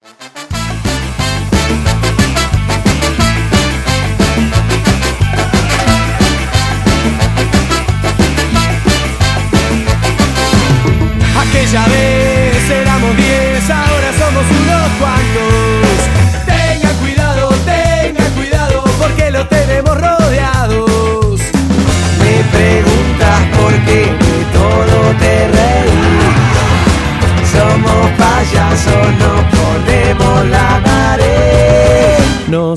Aquella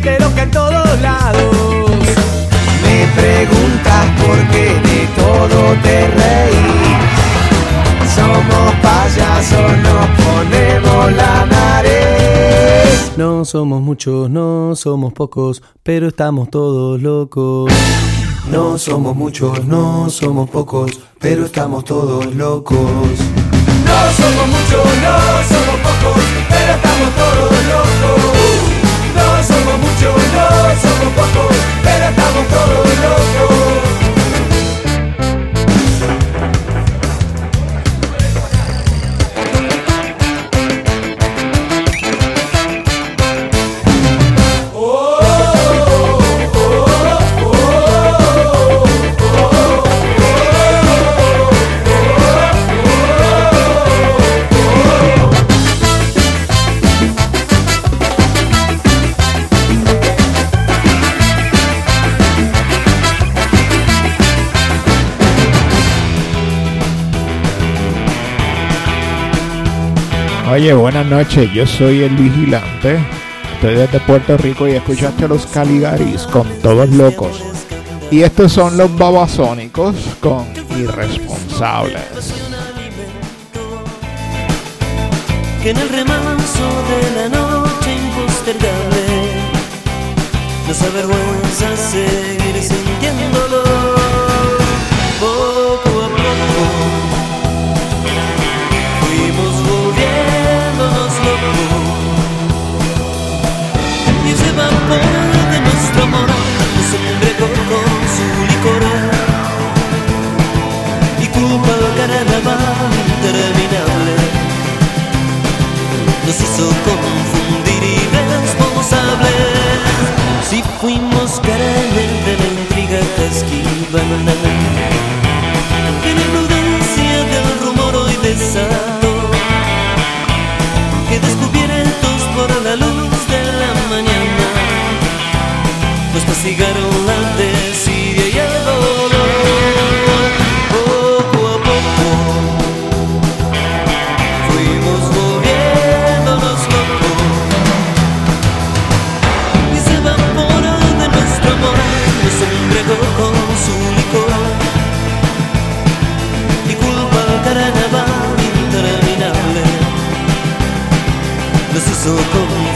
Gente loca en todos lados. Me preguntas por qué de todo te reí. Somos payasos, nos ponemos la nariz. No somos muchos, no somos pocos, pero estamos todos locos. No somos muchos, no somos pocos, pero estamos todos locos. No somos muchos, no somos pocos, pero estamos todos locos. Pocos, pero estamos todos locos. Oye, buenas noches, yo soy el vigilante. Estoy desde Puerto Rico y escuchaste a los Caligaris con todos locos. Y estos son los babasónicos con irresponsables. que en el remanso de la noche impostergable nos avergüenza seguir sintiéndolo carnaval interminable. Nos hizo confundir irresponsables. Si fuimos caramel de la intriga que esquivan, en la prudencia del rumor hoy desató, que descubiertos por la luz de la mañana, nos castigaron la desidia Nos hizo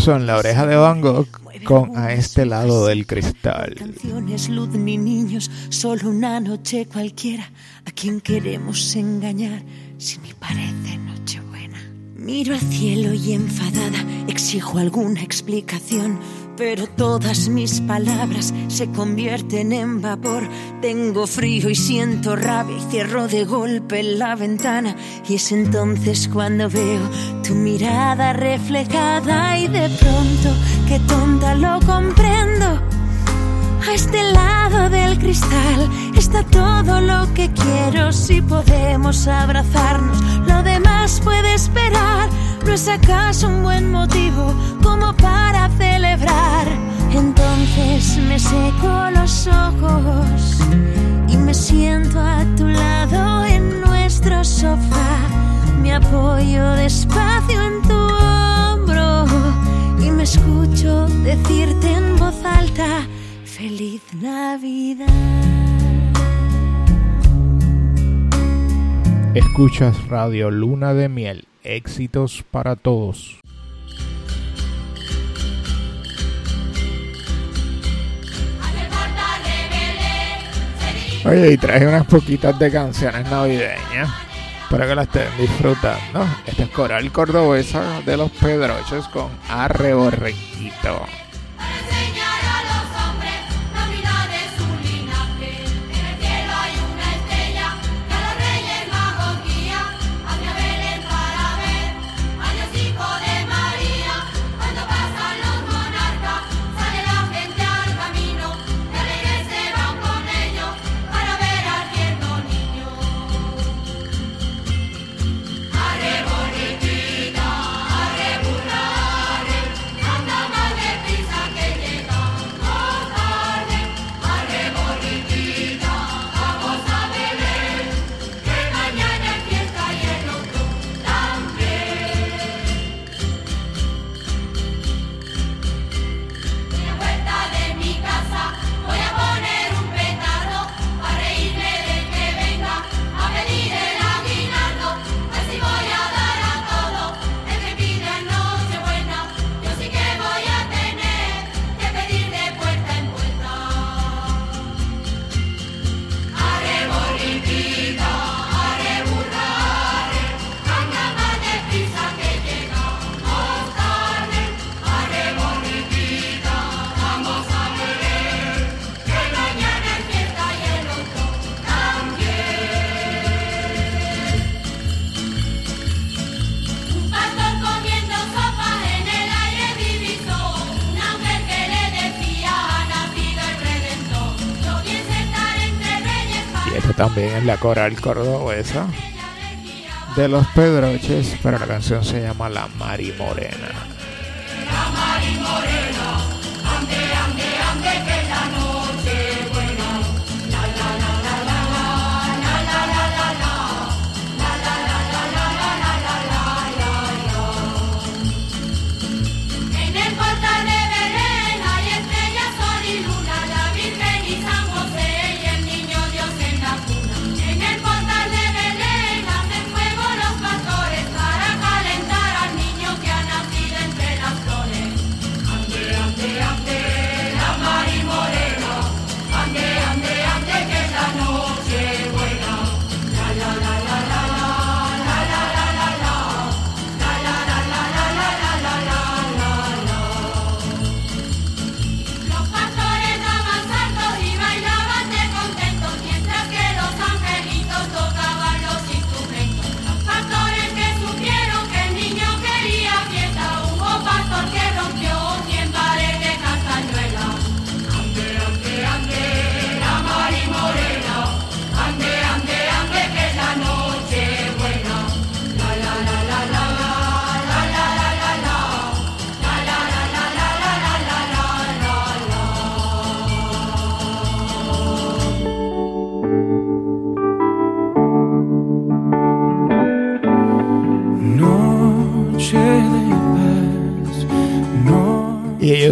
son La Oreja de Van Gogh con A este lado del cristal. Canciones, luz ni niños, solo una noche cualquiera. ¿A quien queremos engañar si ni parece Nochebuena? Miro al cielo y enfadada exijo alguna explicación pero todas mis palabras se convierten en vapor. Tengo frío y siento rabia y cierro de golpe la ventana y es entonces cuando veo tu mirada reflejada y de pronto, qué tonta lo comprendo. A este lado del cristal está todo lo que quiero si podemos abrazarnos. Lo demás puede esperar. ¿No es acaso un buen motivo como para celebrar? Entonces me seco los ojos y me siento a tu lado en nuestro sofá. Me apoyo despacio en tu hombro y me escucho decirte en voz alta, feliz Navidad. Escuchas Radio Luna de Miel éxitos para todos. Oye, y traje unas poquitas de canciones navideñas para que las estén disfrutando. Este es Coral Cordobesa de los Pedroches con Arre también en la coral cordobesa de los Pedroches, pero la canción se llama La Mari Morena.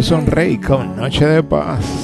Nelson Rey con Noche de Paz.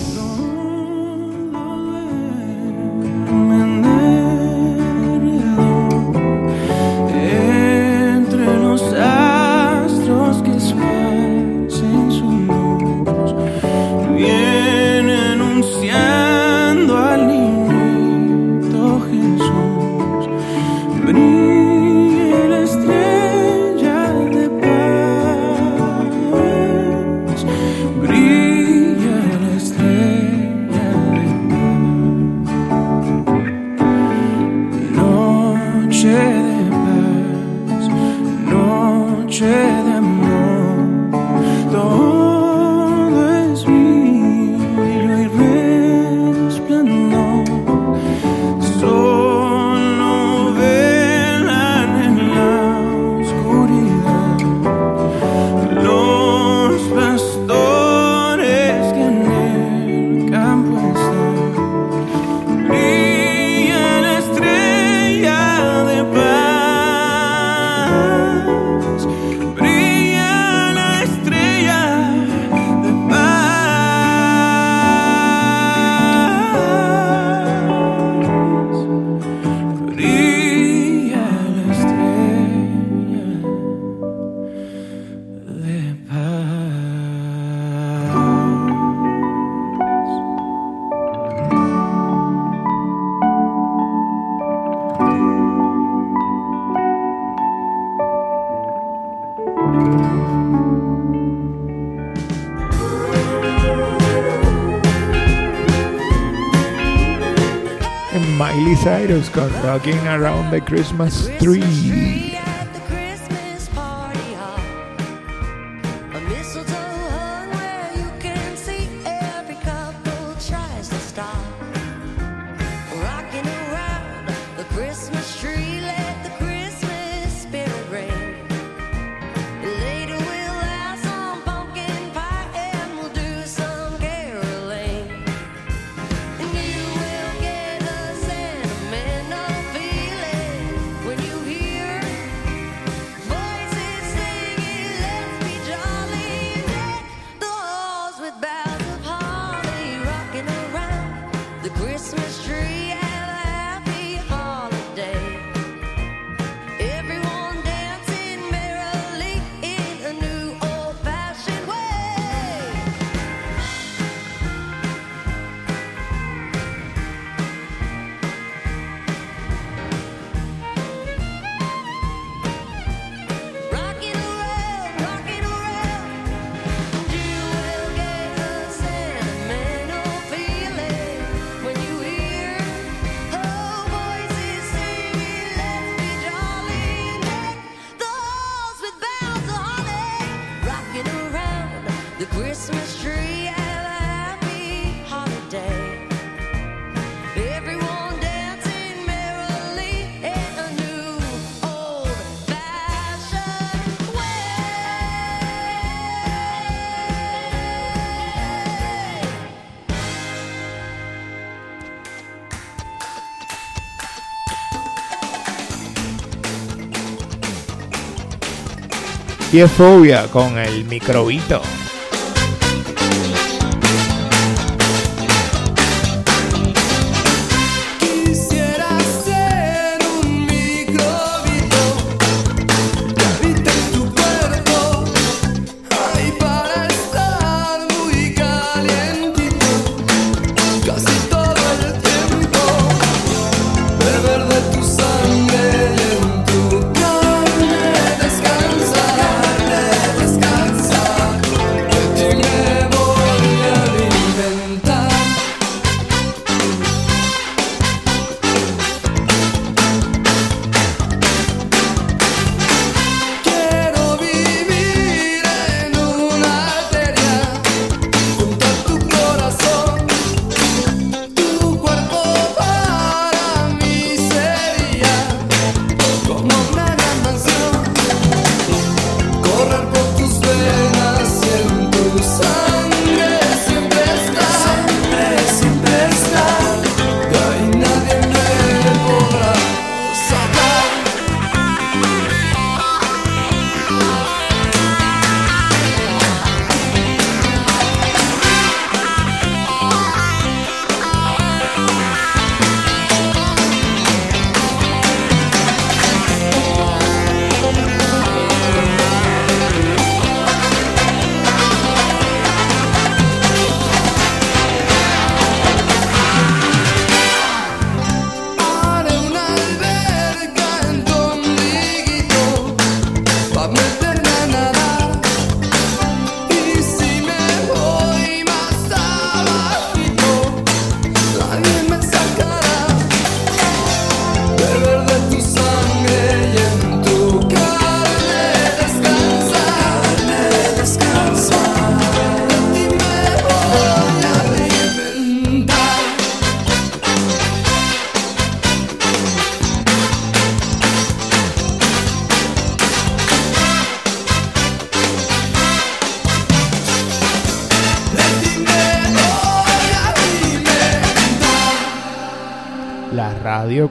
Just gone bugging around the Christmas tree. Y es fobia con el microbito.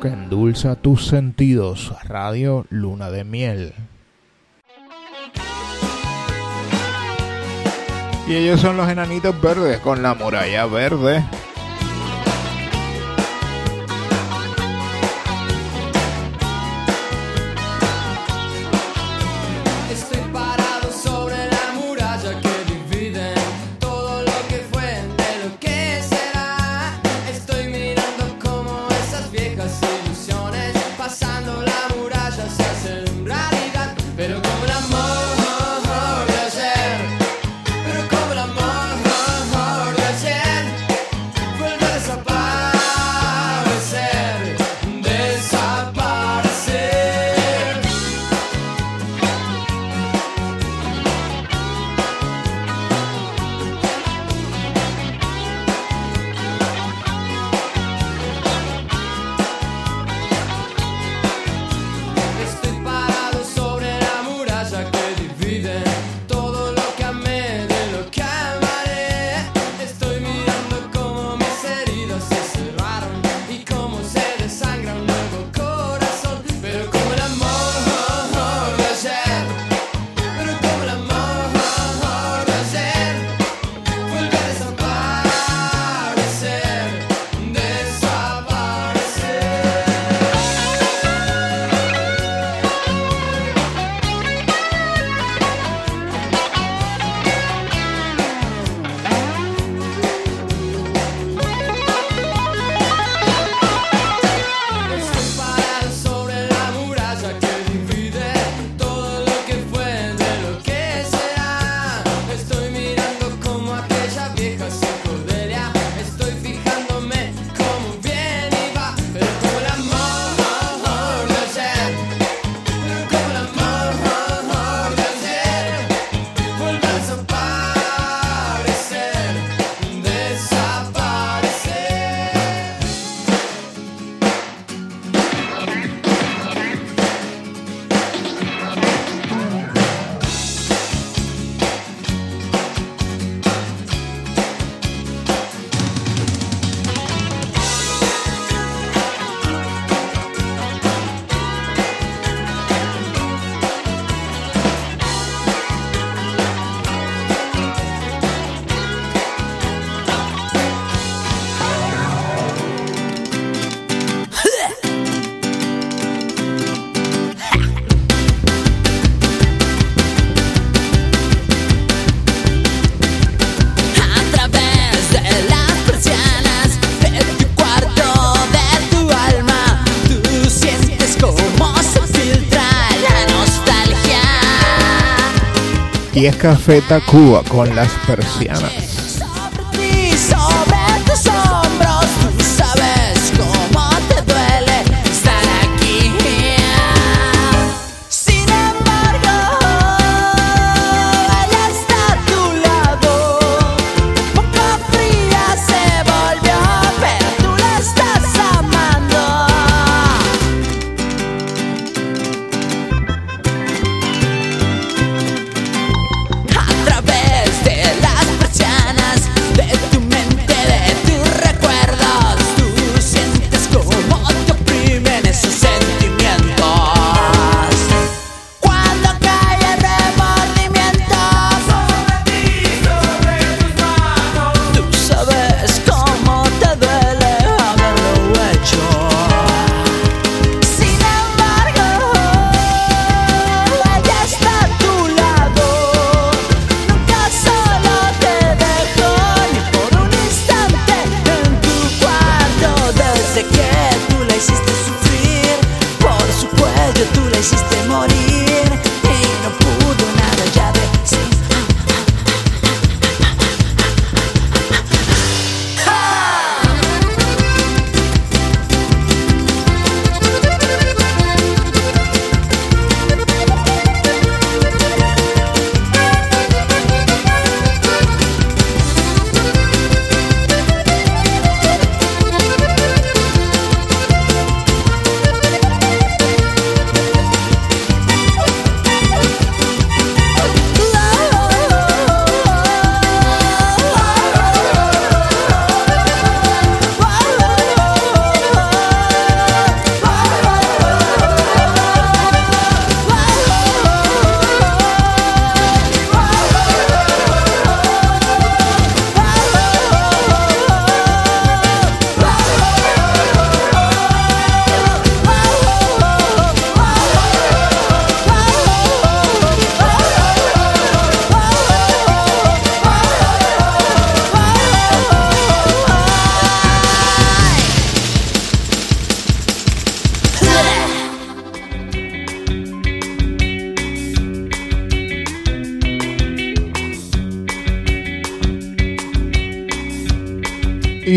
Que endulza tus sentidos. Radio Luna de Miel. Y ellos son los enanitos verdes con la muralla verde. y es Café Tacuba con las persianas.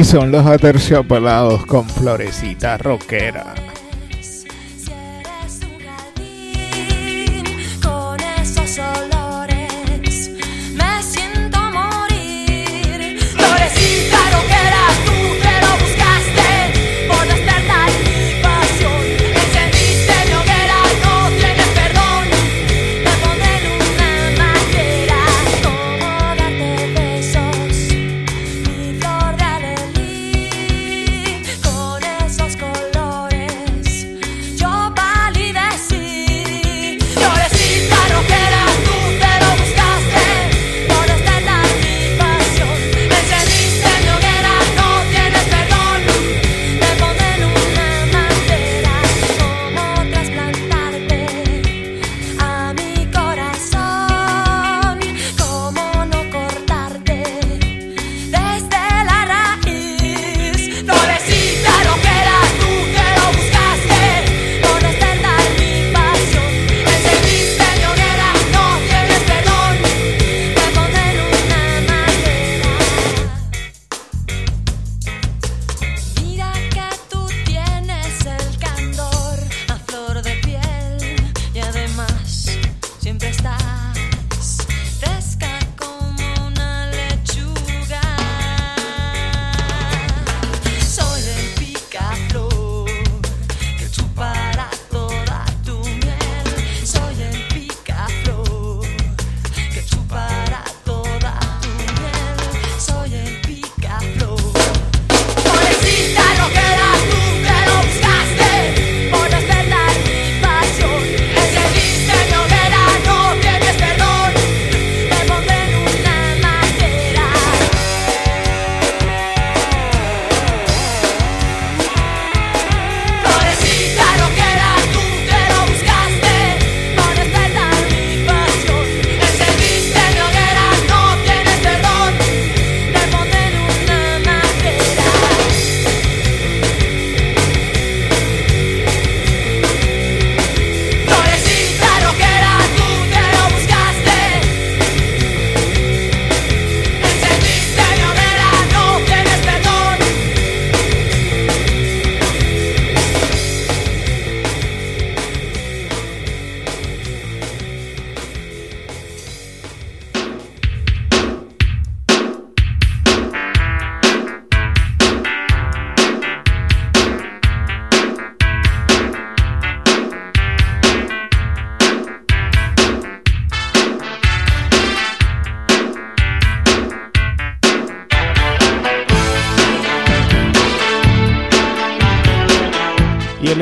son los aterciopelados con florecita rockera.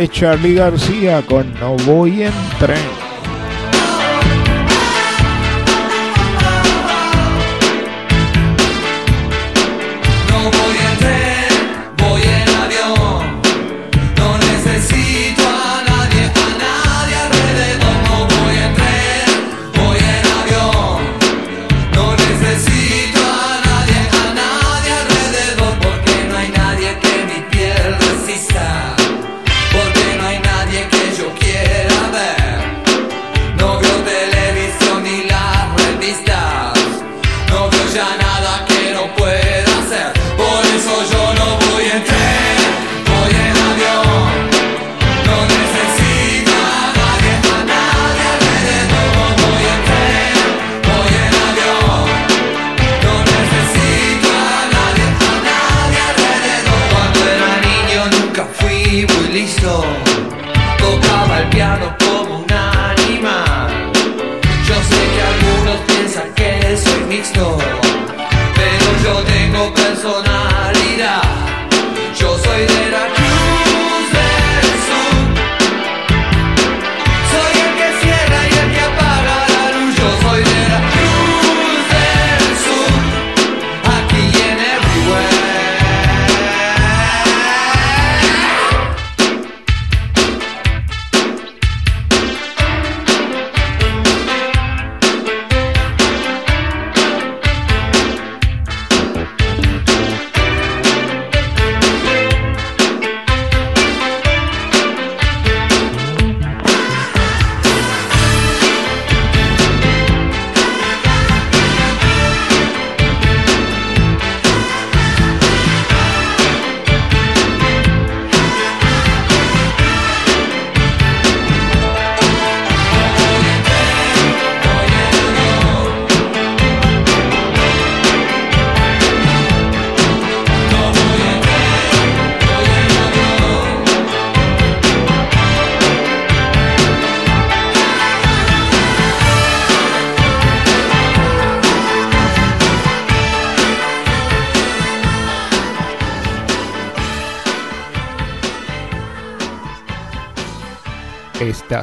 Charlie García con No Voy en Tren.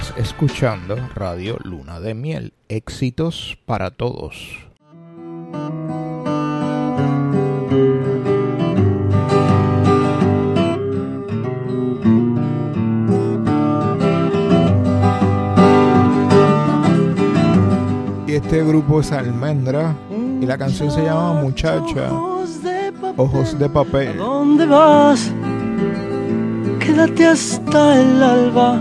Estás escuchando Radio Luna de Miel. Éxitos para todos. Y este grupo es Almendra y la canción se llama Muchacha, Ojos de papel. ¿A Papel. dónde vas? Quédate hasta el alba.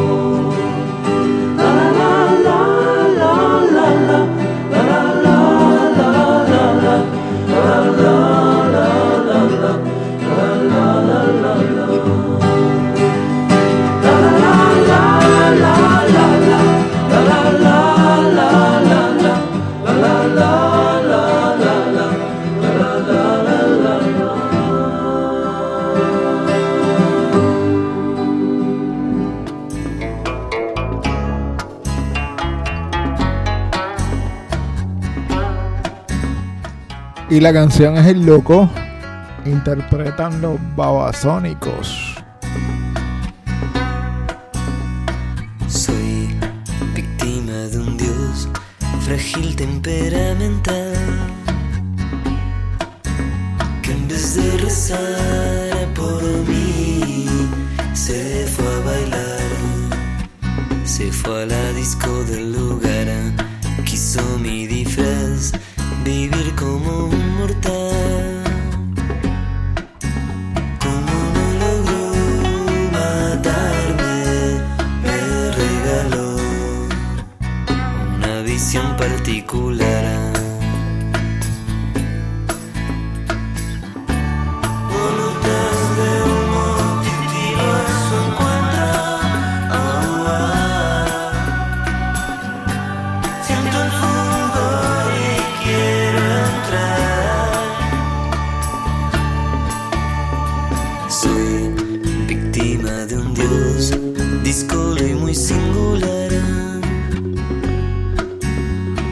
Y la canción es El Loco. Interpretan los babasónicos. Soy víctima de un dios frágil temperamental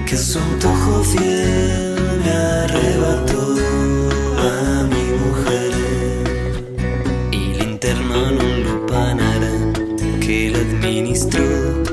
que su antojo fiel me arrebató a mi mujer. Y le internó en un lupanar que la administró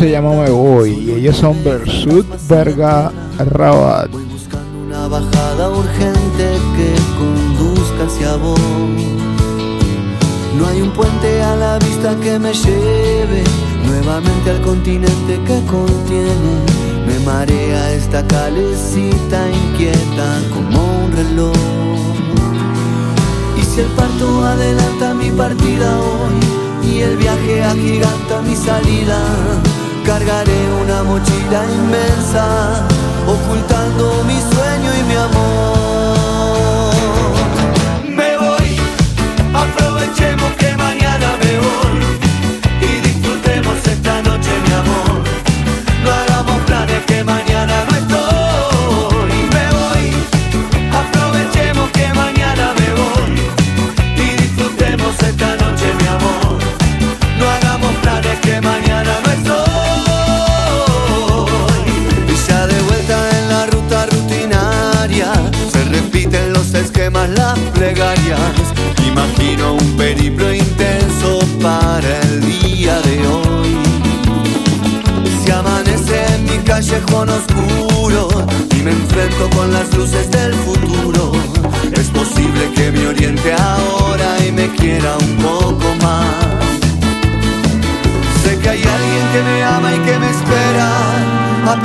se llama Me Voy. Y ellos son Bersut Verga Rabat. Voy buscando una bajada urgente que conduzca hacia vos. No hay un puente a la vista que me lleve nuevamente al continente que contiene. Me marea esta calecita inquieta como un reloj. Y si el parto adelanta mi partida hoy y el viaje agiganta mi salida, cargaré una mochila inmensa, ocultando mi sueño y mi amor.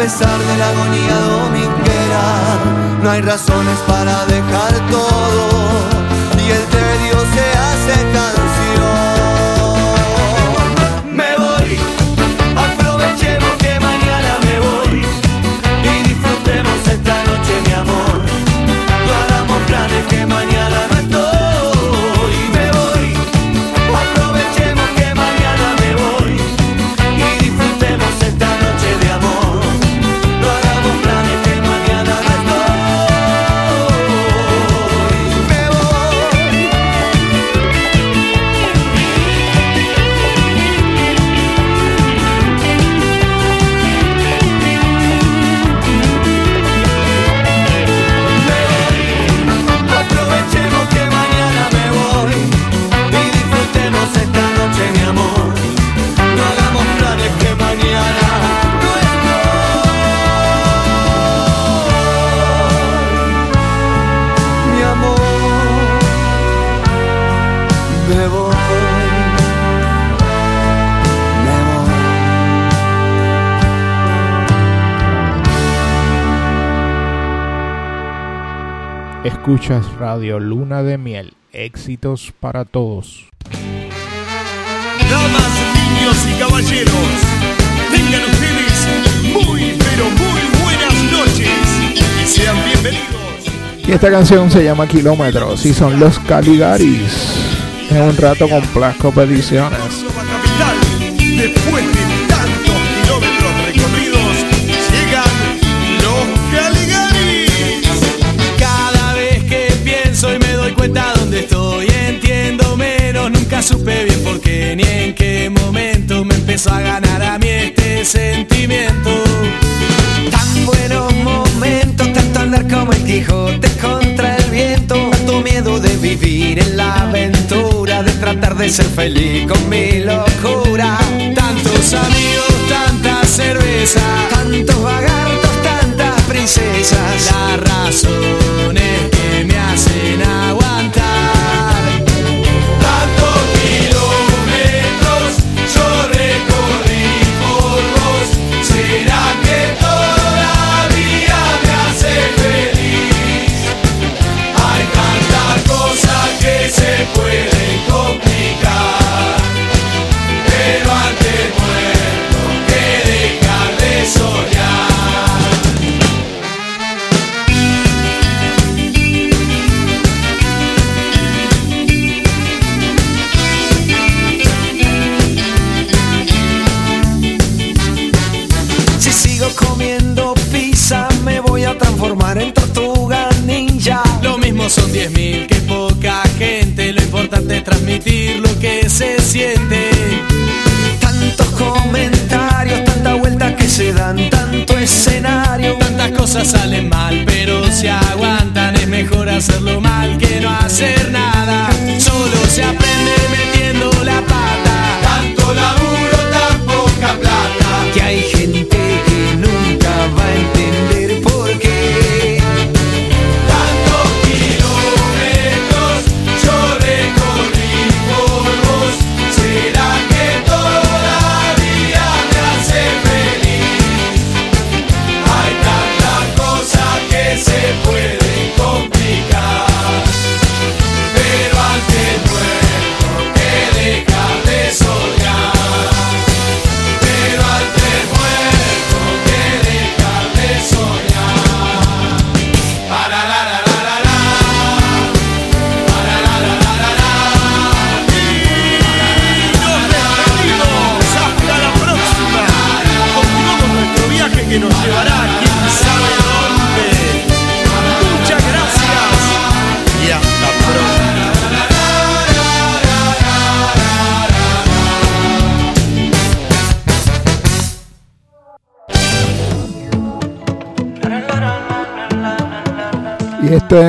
pesar de la agonía dominguera, no hay razones para dejar Escuchas Radio Luna de Miel. Éxitos para todos. Damas, niños y caballeros, tengan ustedes muy, pero muy buenas noches. Y sean bienvenidos. Y esta canción se llama Kilómetros y son los Caligaris. En un rato con Plasco Peticiones. Quijote contra el viento, tu miedo de vivir en la aventura, de tratar de ser feliz con mi locura. Tantos amigos, tanta cerveza, tantos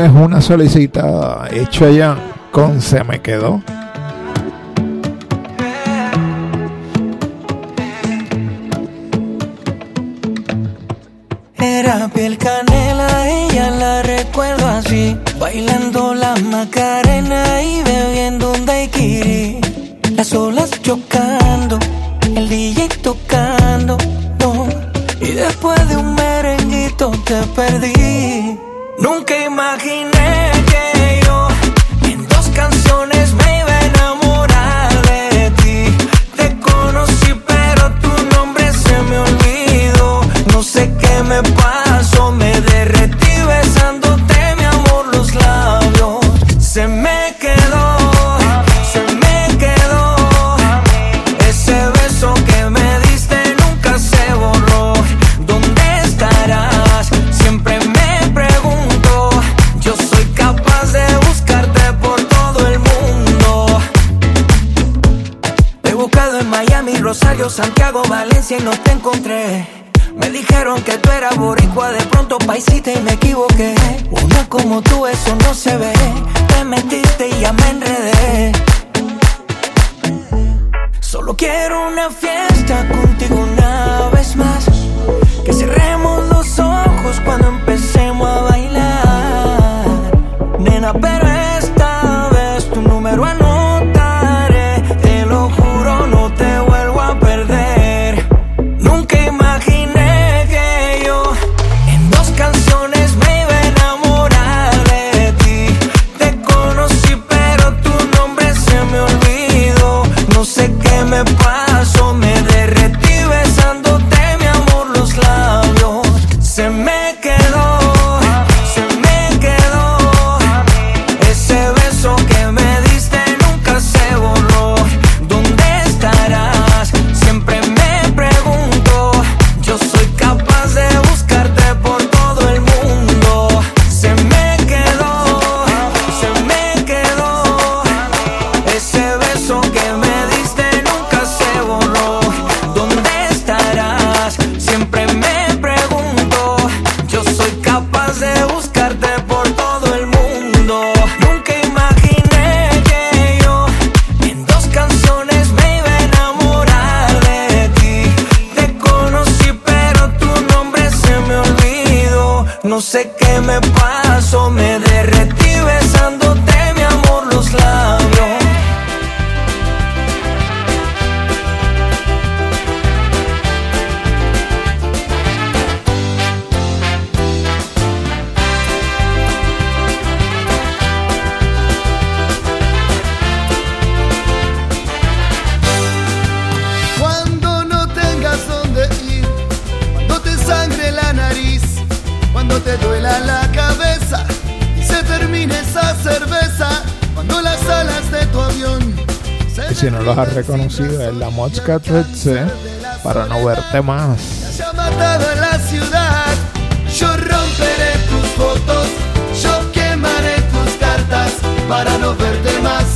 es una solicitada hecha ya con se me quedó. baja reconocida en la Mosca para no verte más. matado en la ciudad, yo romperé tus fotos, yo quemaré tus cartas para no verte más.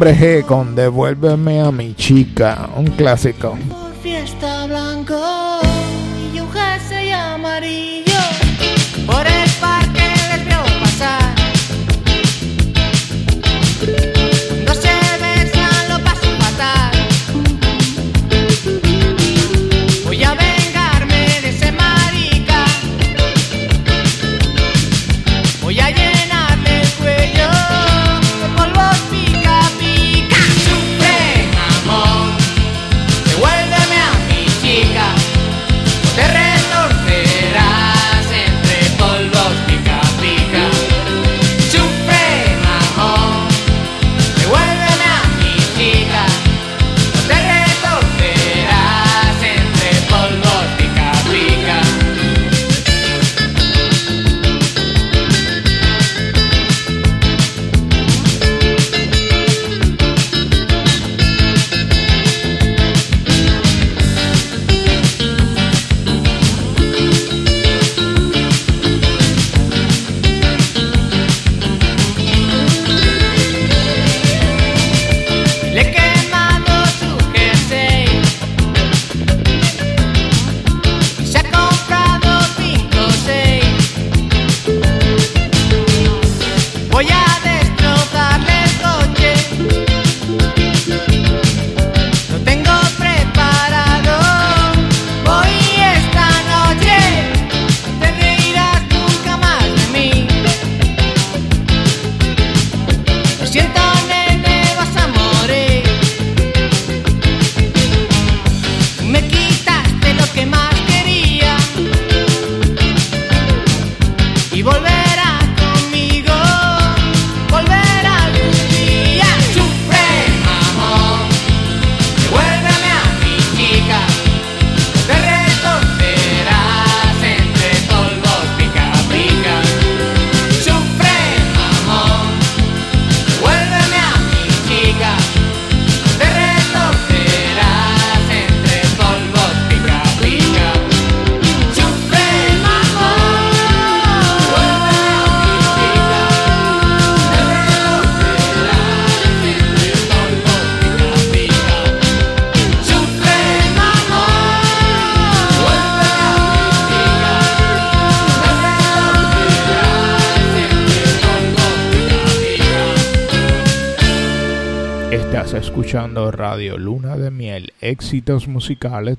nombre G con Devuélveme a mi chica, un clásico.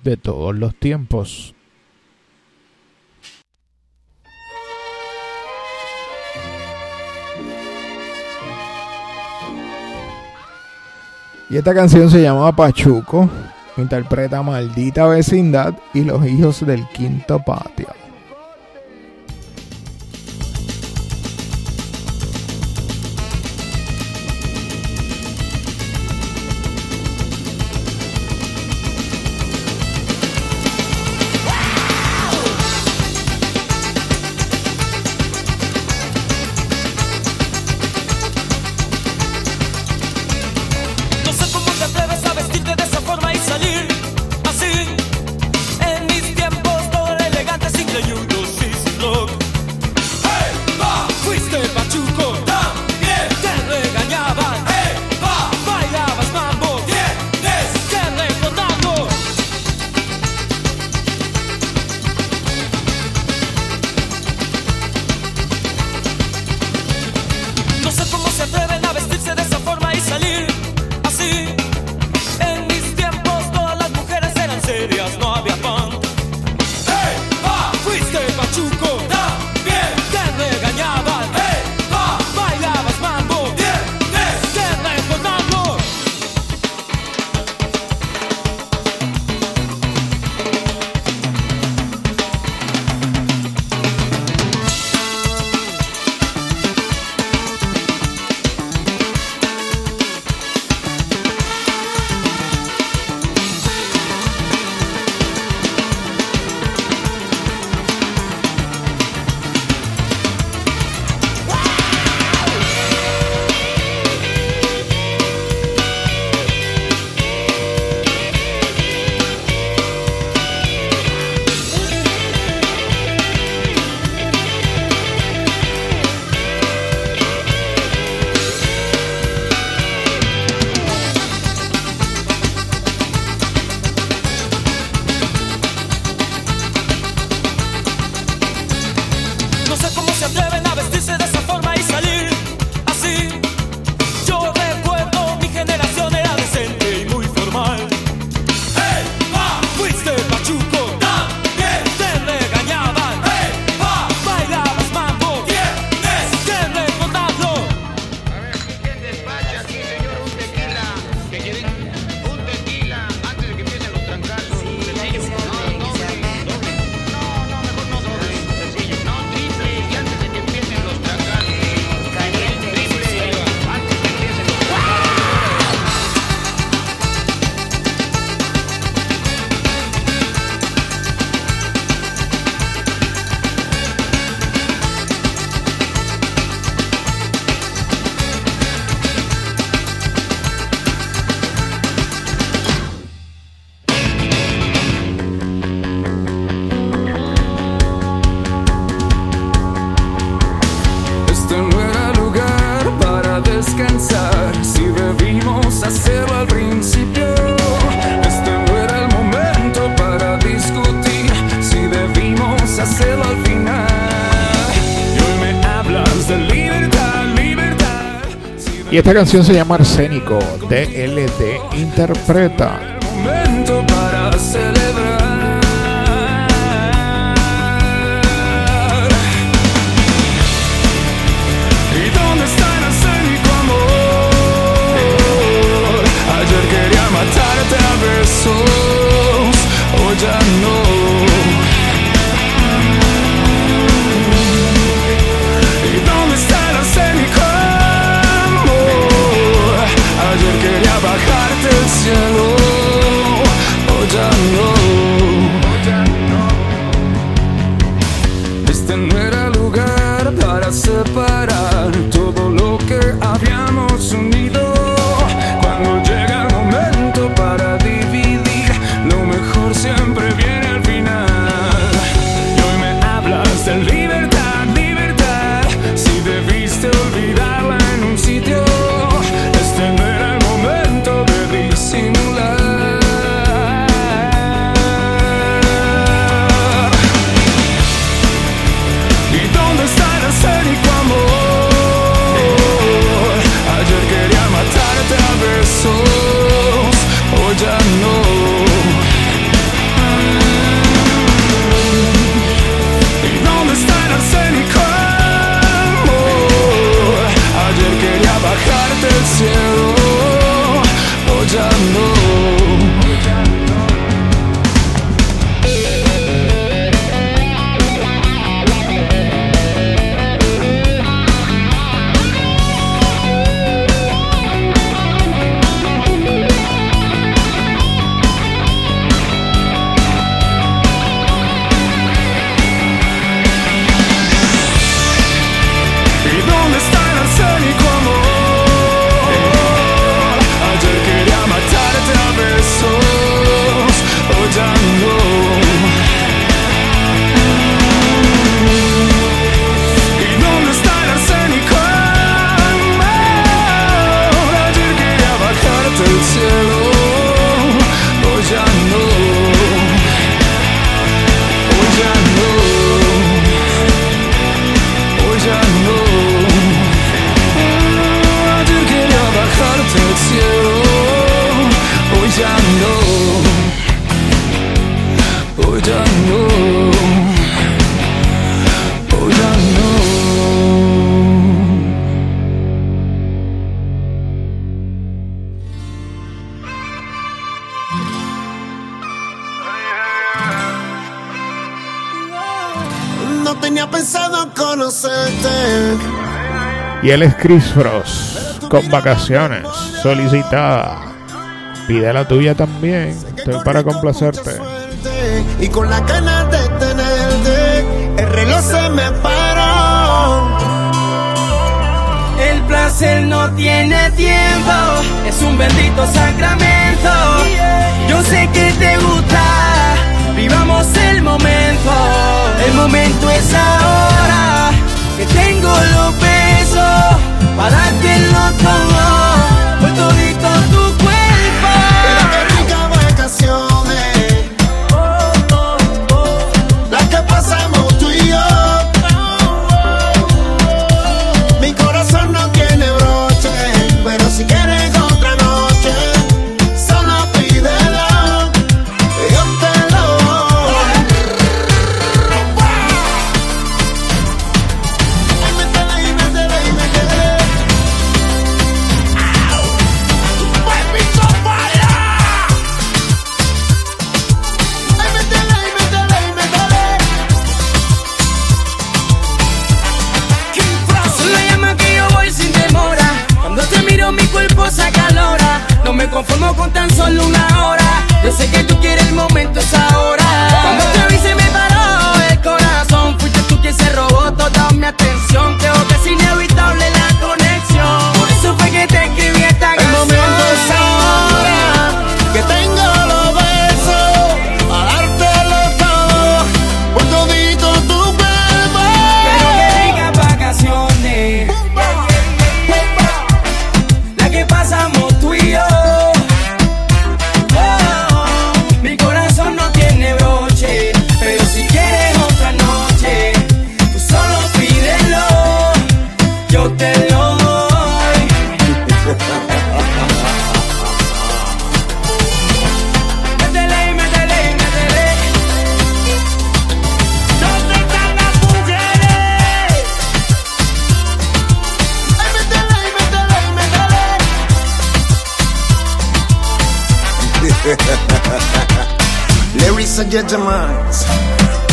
de todos los tiempos. Y esta canción se llamaba Pachuco, interpreta Maldita Vecindad y Los Hijos del Quinto Patio. Esta canción se llama Arsénico, DLD interpreta. Fieles Chris Frost con vacaciones solicitada. Pide la tuya también. Estoy para complacerte. Y con la de tenerte, el reloj se me paró. El placer no tiene tiempo, es un bendito sacramento. Yo sé que te gusta, vivamos el momento. El momento es ahora, que tengo lo peor para que lo tomó.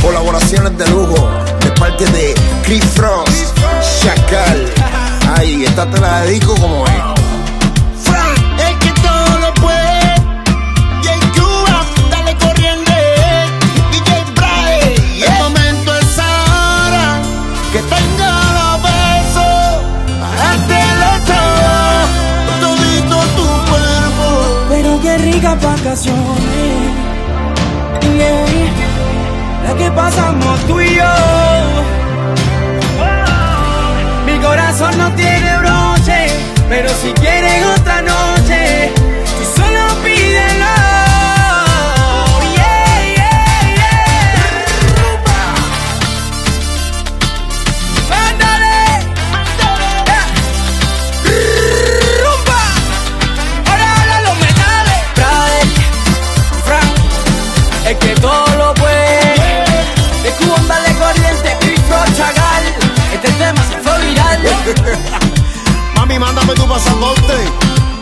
Colaboraciones de lujo de parte de Chris Frost, Chacal. Ay, esta te la dedico como es. Frank, el que todo lo puede. J. Cuba, dale corriente. DJ Bray, el momento es ahora. Que tenga los besos. Dártelo todo. Todito tu cuerpo. Pero qué ricas vacaciones. La que pasamos tú y yo. Mi corazón no tiene broche. Pero si quieren otra noche, pasaporte.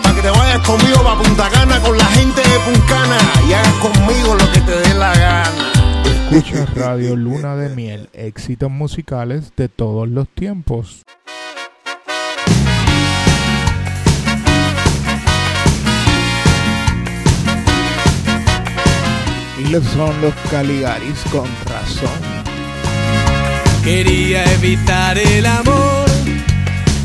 Para que te vayas conmigo pa' Punta Cana con la gente de Puncana. Y hagas conmigo lo que te dé la gana. Escucha Radio Luna de Miel, éxitos musicales de todos los tiempos. Y los son los Caligaris con razón. Quería evitar el amor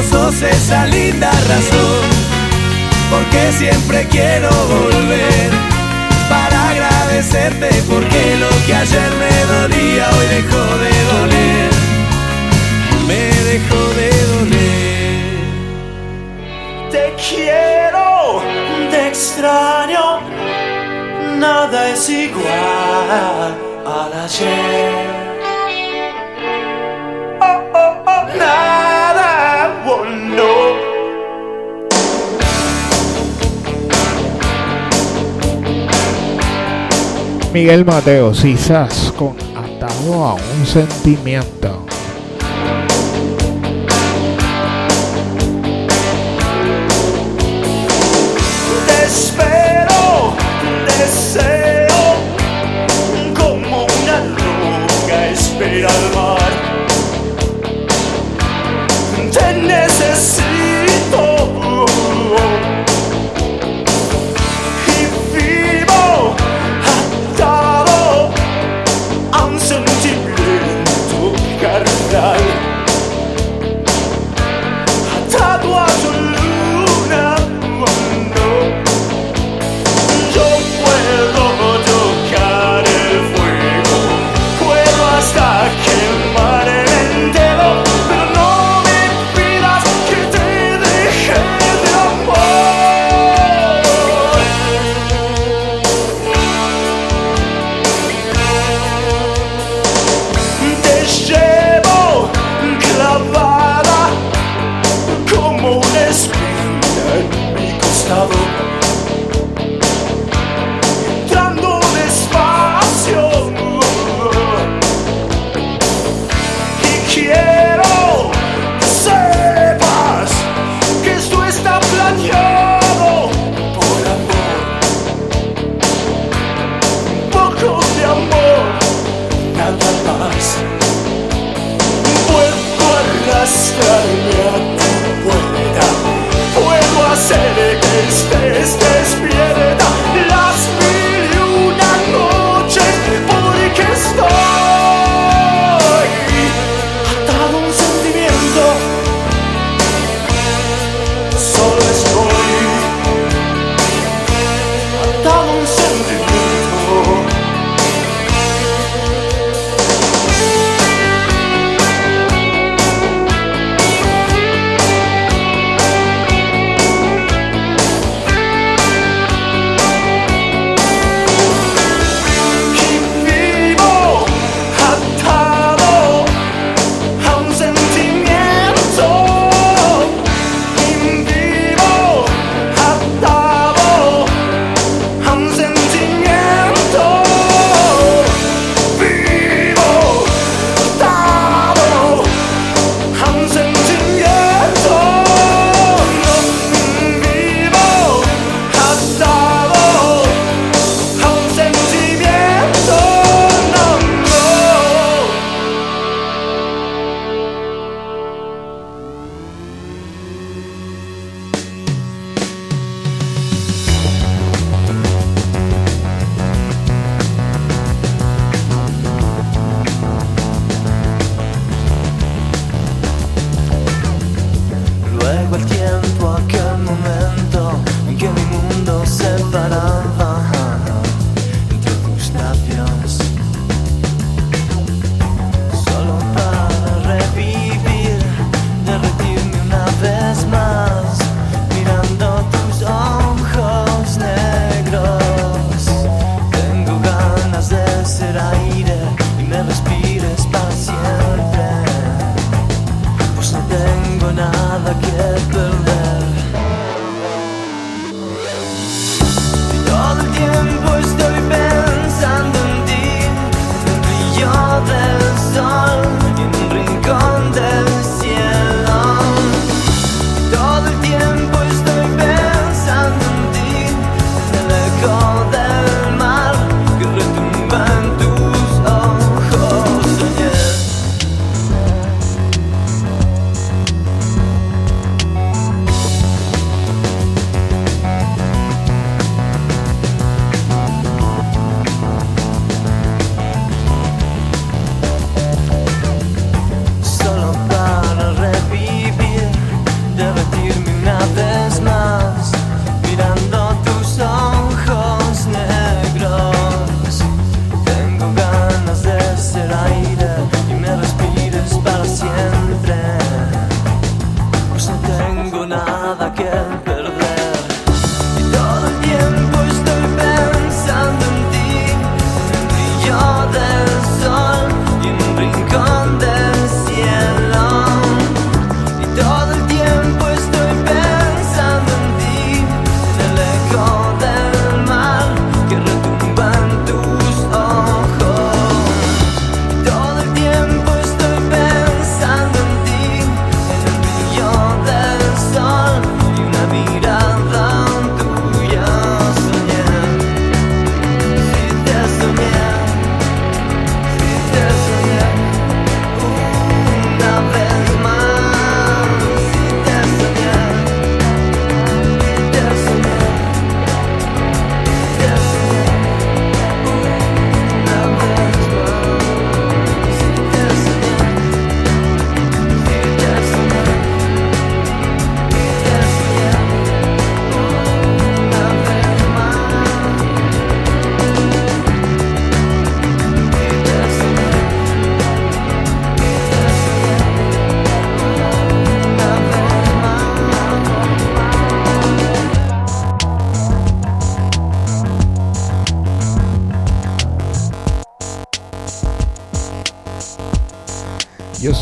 Esa linda razón, porque siempre quiero volver para agradecerte, porque lo que ayer me dolía hoy dejó de doler, me dejó de doler. Te quiero, te extraño, nada es igual al ayer. Oh, oh, oh, nada. Miguel Mateo, quizás con atado a un sentimiento.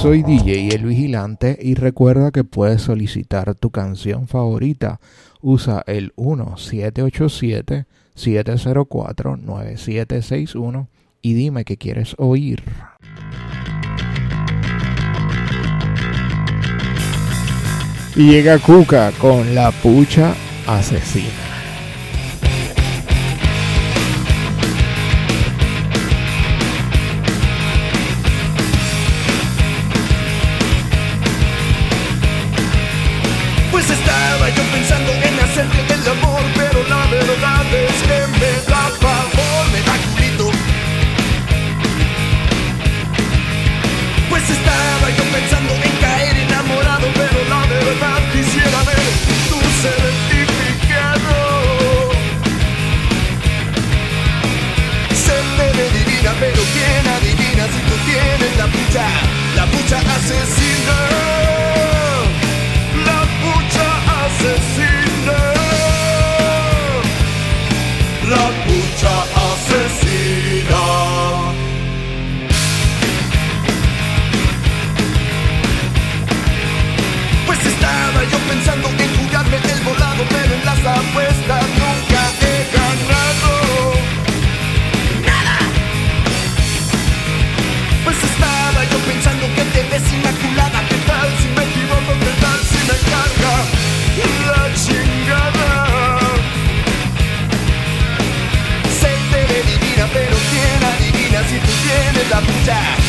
soy DJ El Vigilante y recuerda que puedes solicitar tu canción favorita. Usa el 1787-704-9761 y dime qué quieres oír. Y llega Cuca con la pucha asesina. la pucha asesina. La pucha asesina. La pucha asesina. Pues estaba yo pensando en jugarme el volado, pero en las afueras. up the die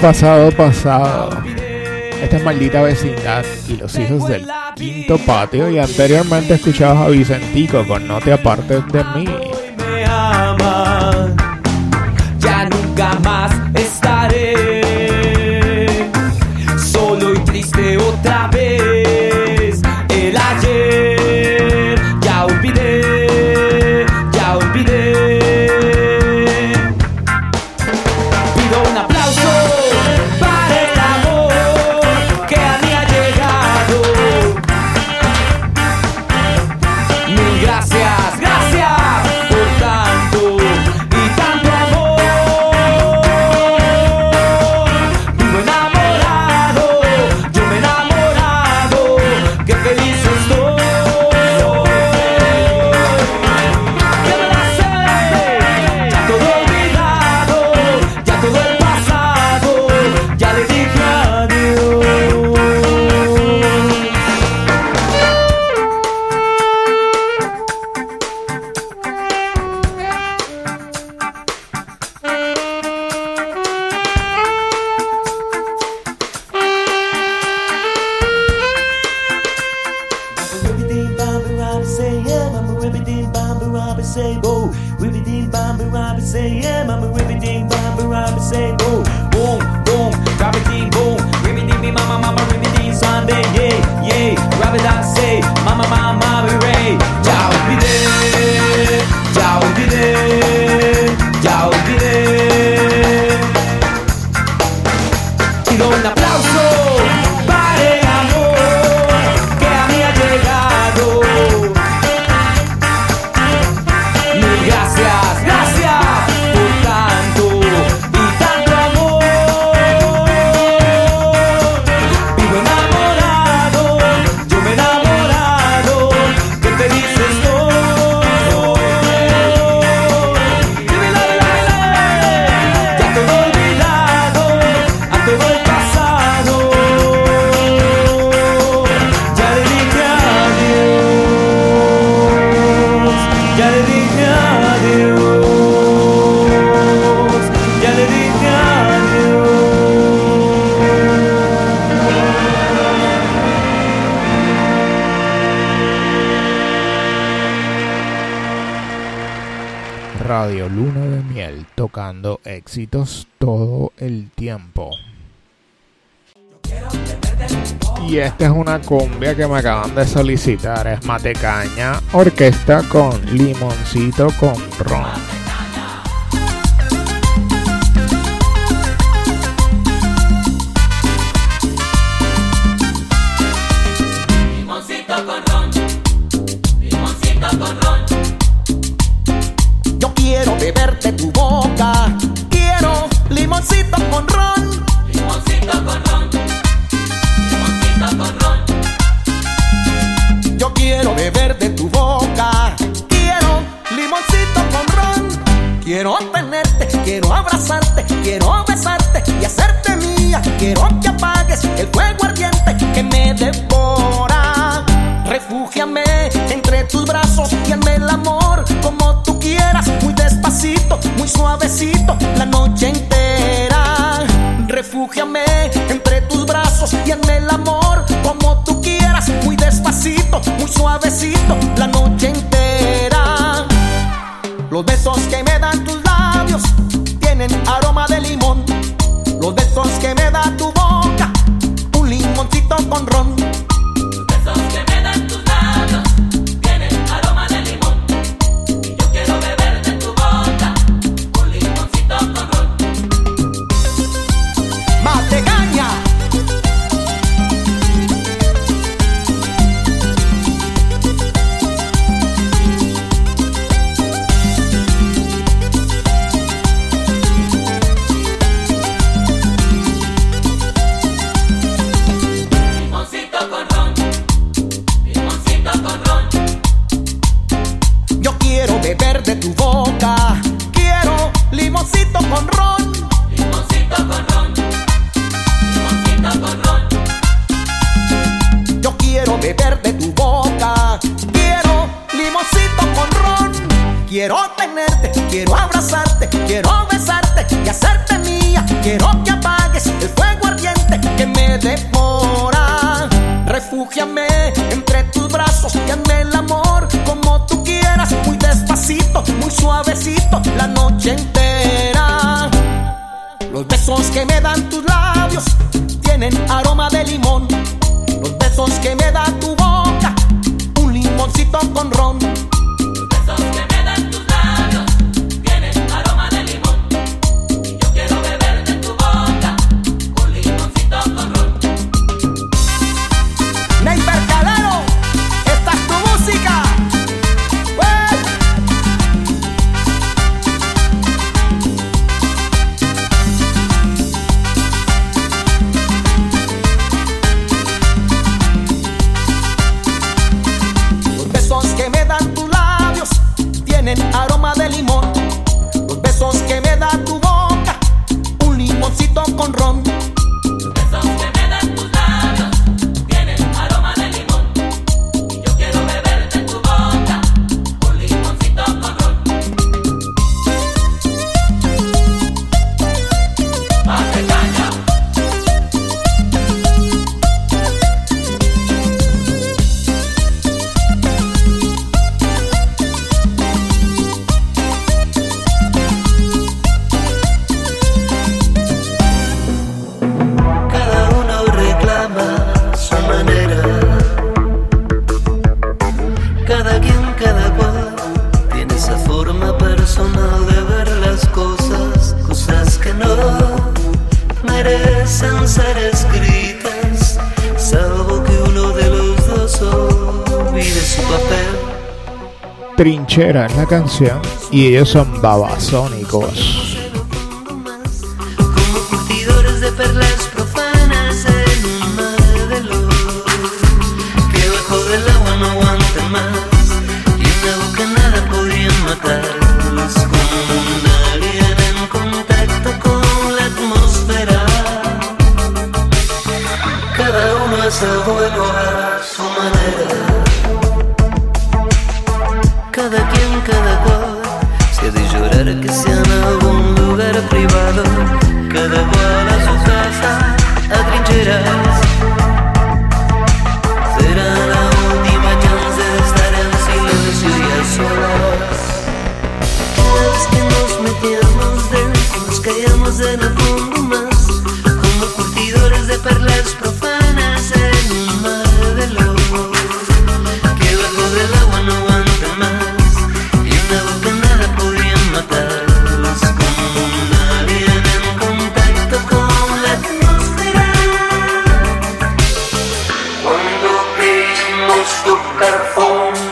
pasado, pasado. Esta maldita vecindad y los hijos del quinto patio. Y anteriormente escuchabas a Vicentico con No te apartes de mí. Ya nunca más todo el tiempo. Y esta es una cumbia que me acaban de solicitar. Es Matecaña Orquesta con Limoncito con Ron. Canción y ellos son babasónicos. Creímos tocar fondo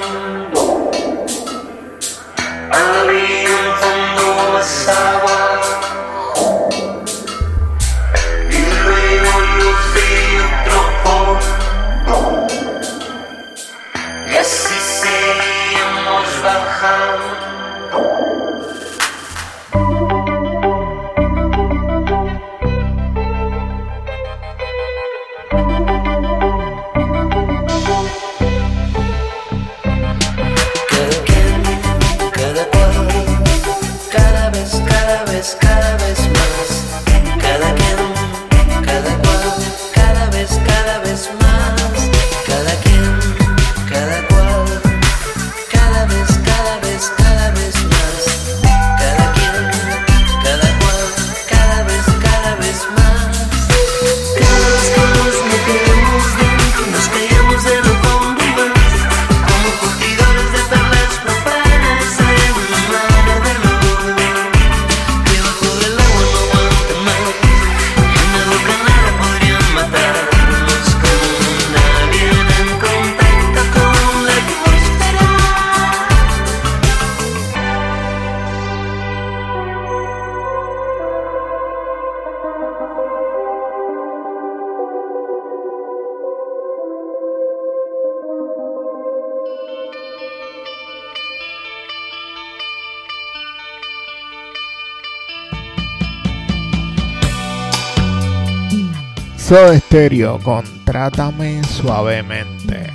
Soda Stereo con Trátame Suavemente.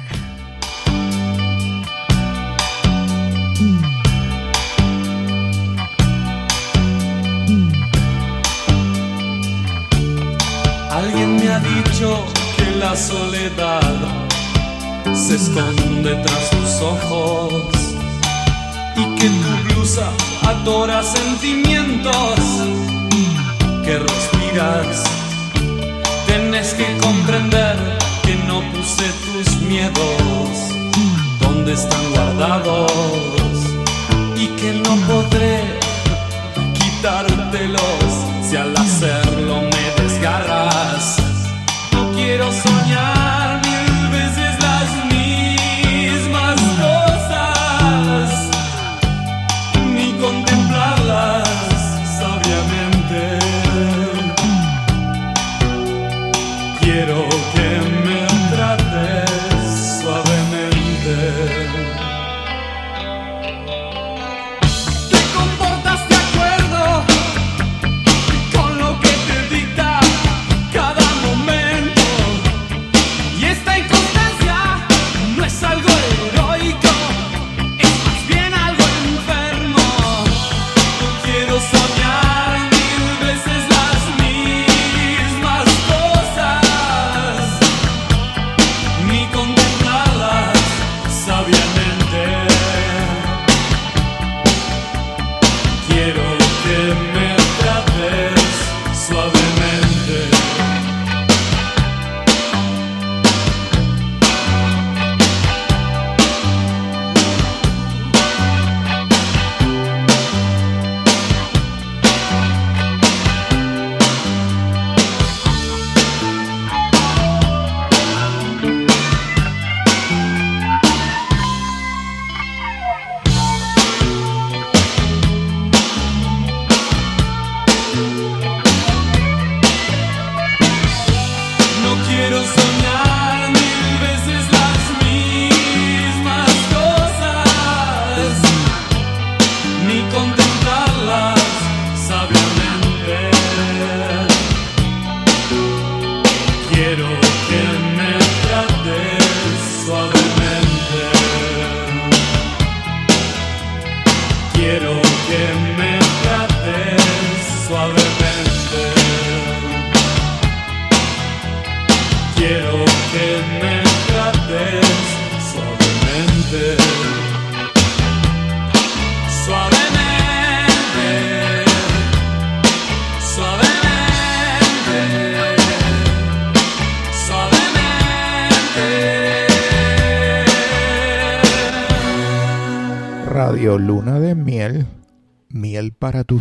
Alguien me ha dicho que la soledad se esconde tras tus ojos y que tu blusa adora sentimientos que respiras. Que comprender que no puse tus miedos donde están guardados y que no podré quitártelos si al hacerlo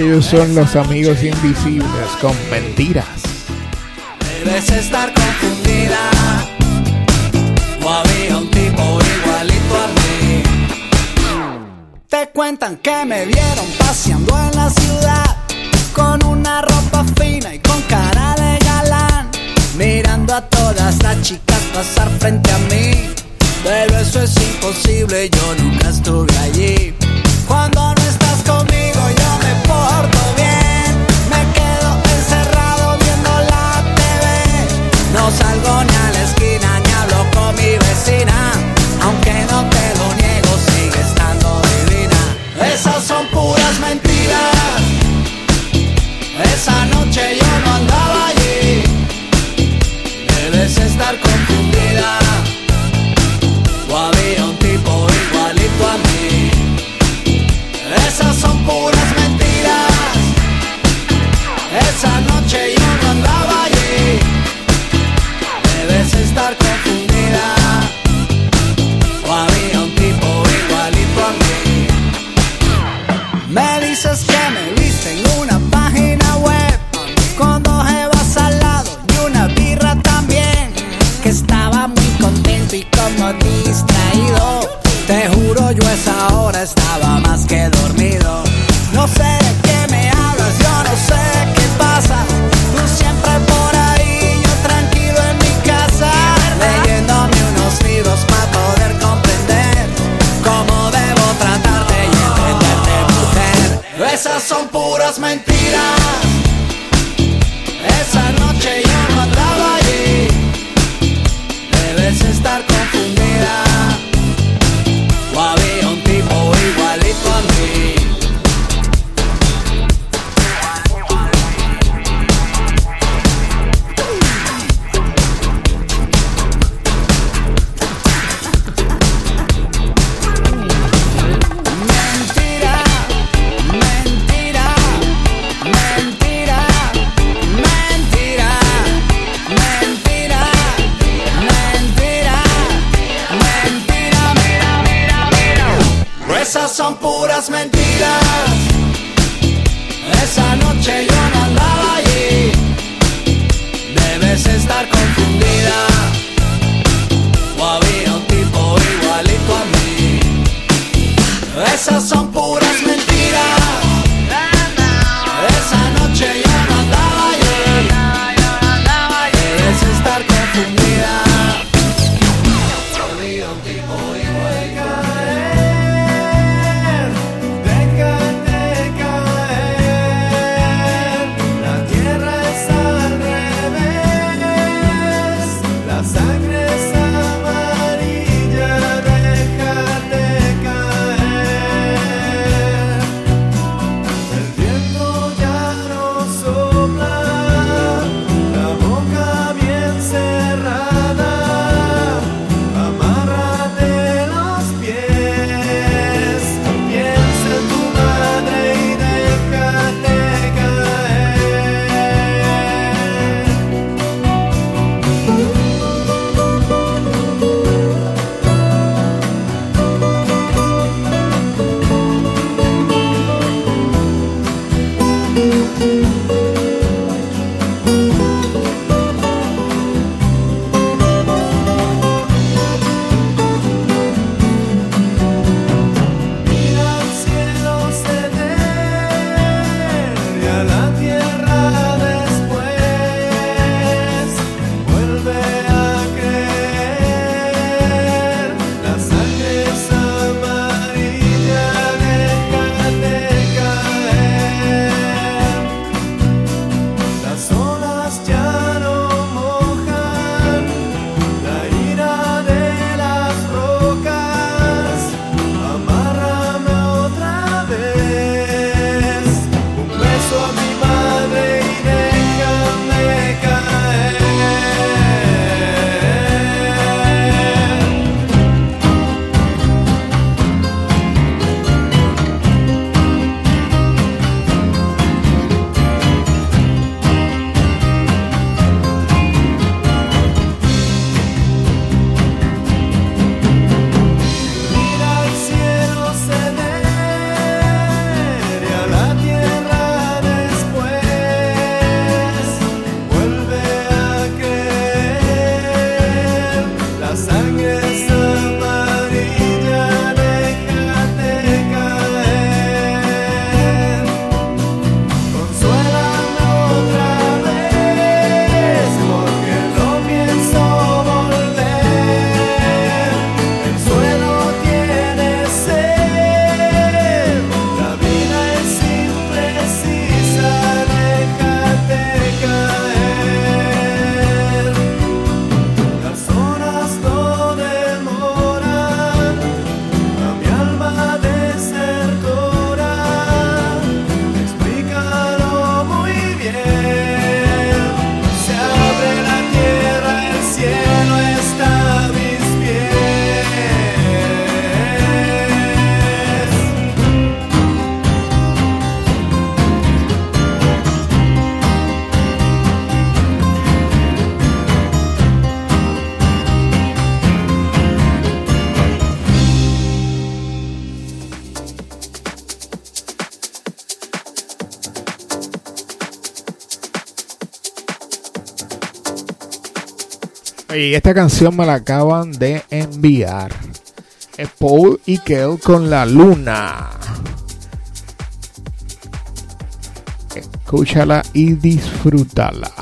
Ellos son los amigos invisibles con mentiras. Debes estar confundida. O había un tipo igualito a mí. Te cuentan que me vieron paseando en la ciudad con una ropa fina y con cara de galán, mirando a todas las chicas pasar frente a mí. Pero eso es imposible, yo nunca estuve allí. las mentiras. Y esta canción me la acaban de enviar. Es Paul y Kel con la luna. Escúchala y disfrútala.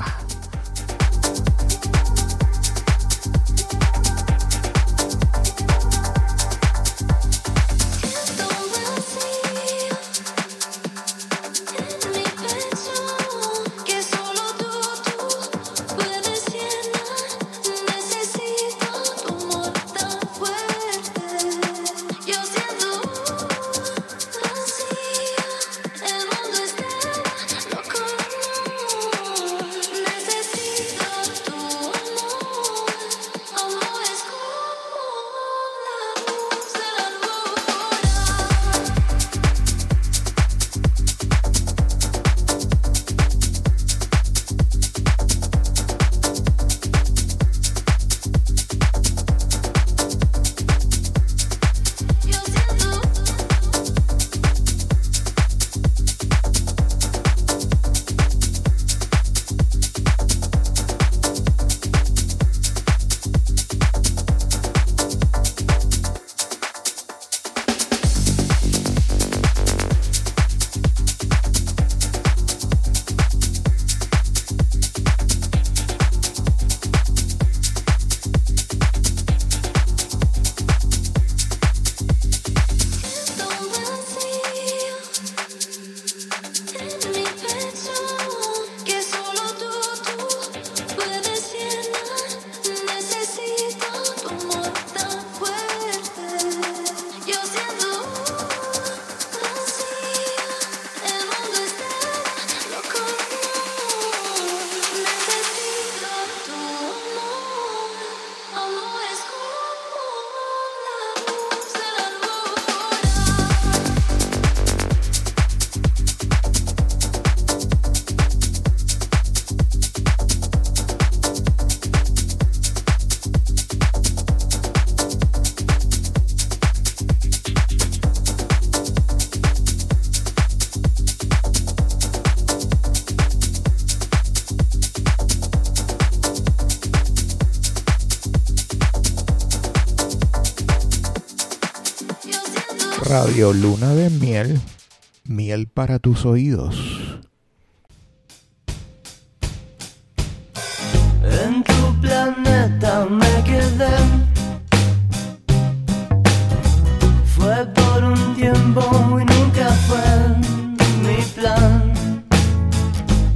Luna de Miel, miel para tus oídos. En tu planeta me quedé. Fue por un tiempo y nunca fue mi plan.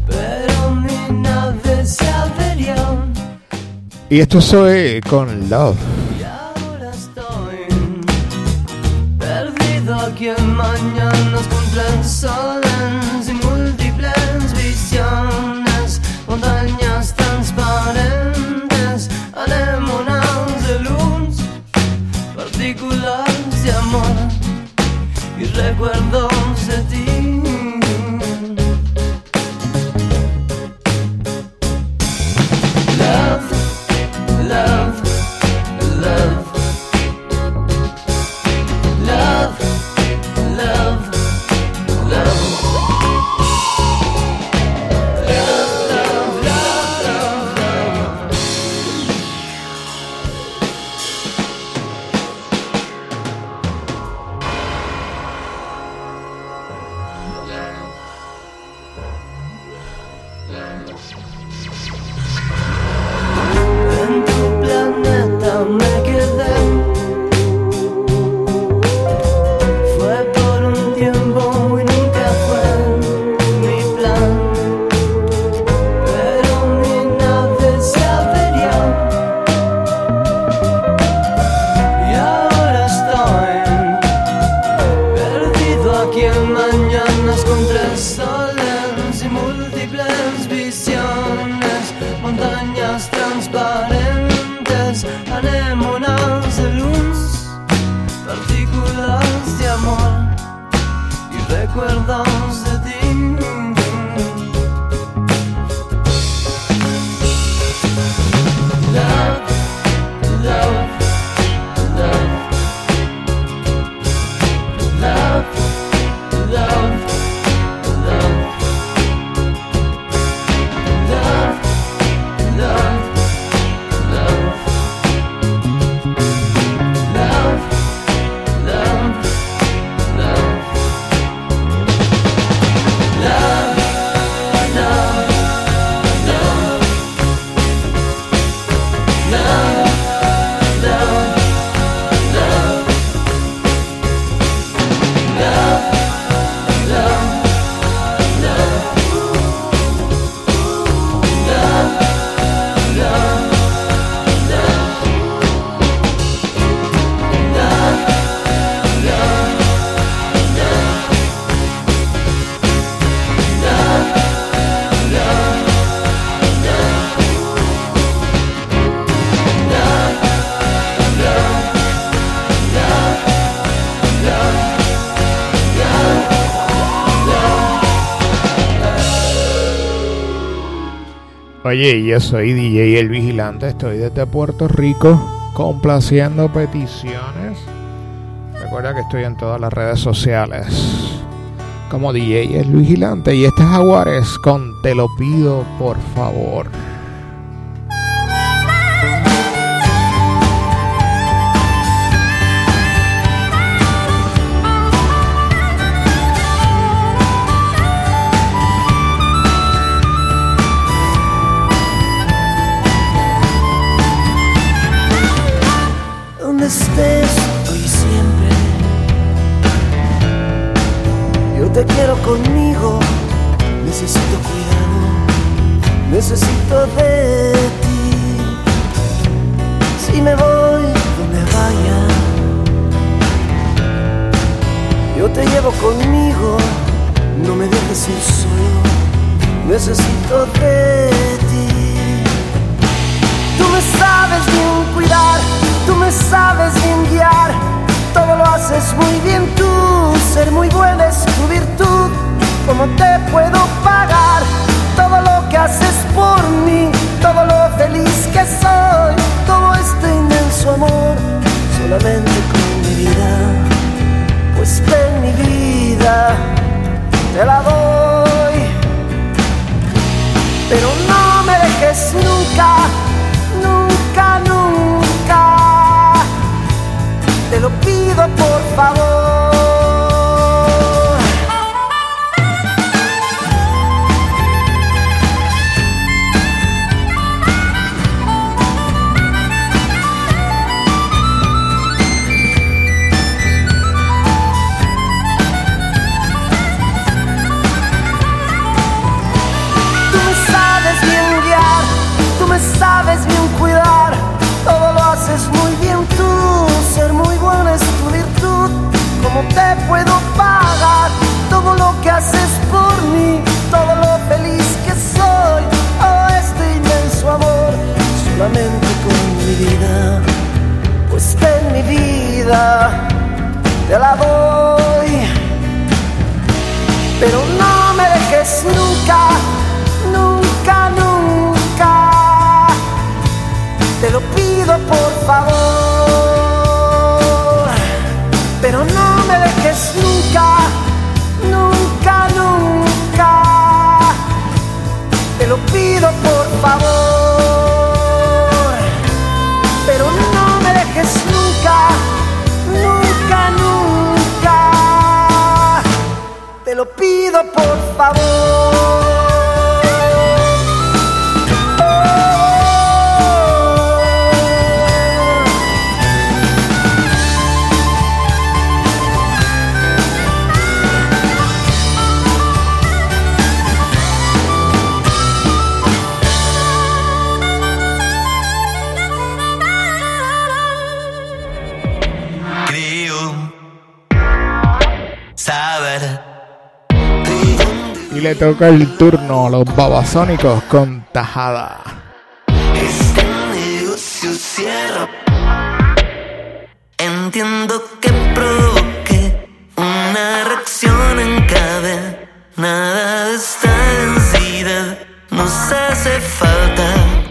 Pero mi nave se averió. Y esto soy con Love. Oye, yo soy DJ El Vigilante, estoy desde Puerto Rico complaciendo peticiones. Recuerda que estoy en todas las redes sociales como DJ El Vigilante y este Jaguares con Te lo pido por favor. saber. Y le toca el turno a los babasónicos con tajada. Este negocio cierra. Entiendo que provoque una reacción en cadena. Nada de esta densidad nos hace falta.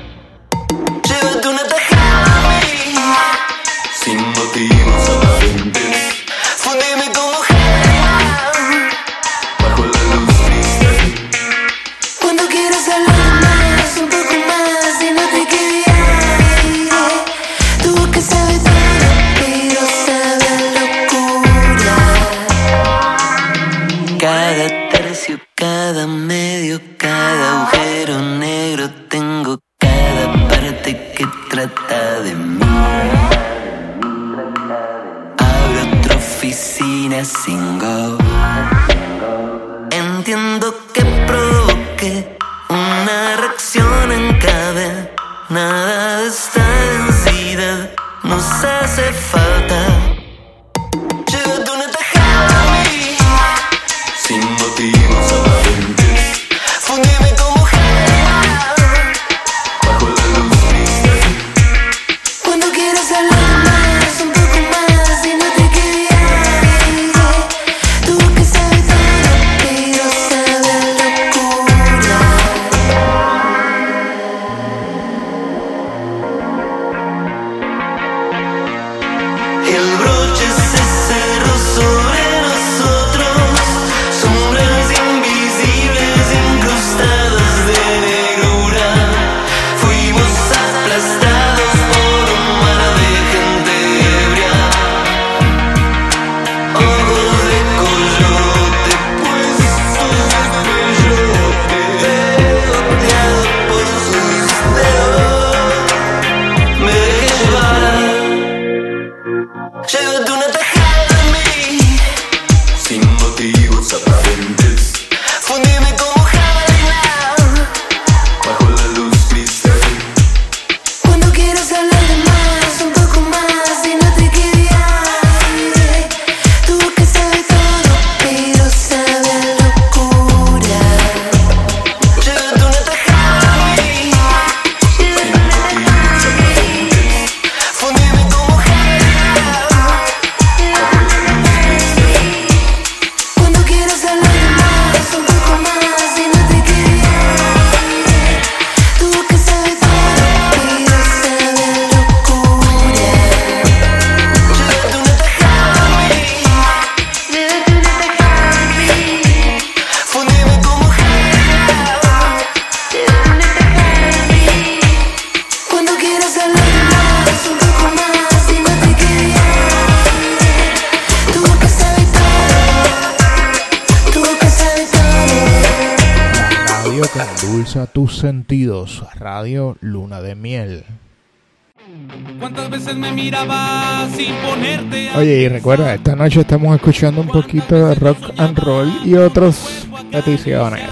miraba sin ponerte. Oye, y recuerda, esta noche estamos escuchando un poquito de rock and roll y otros peticiones.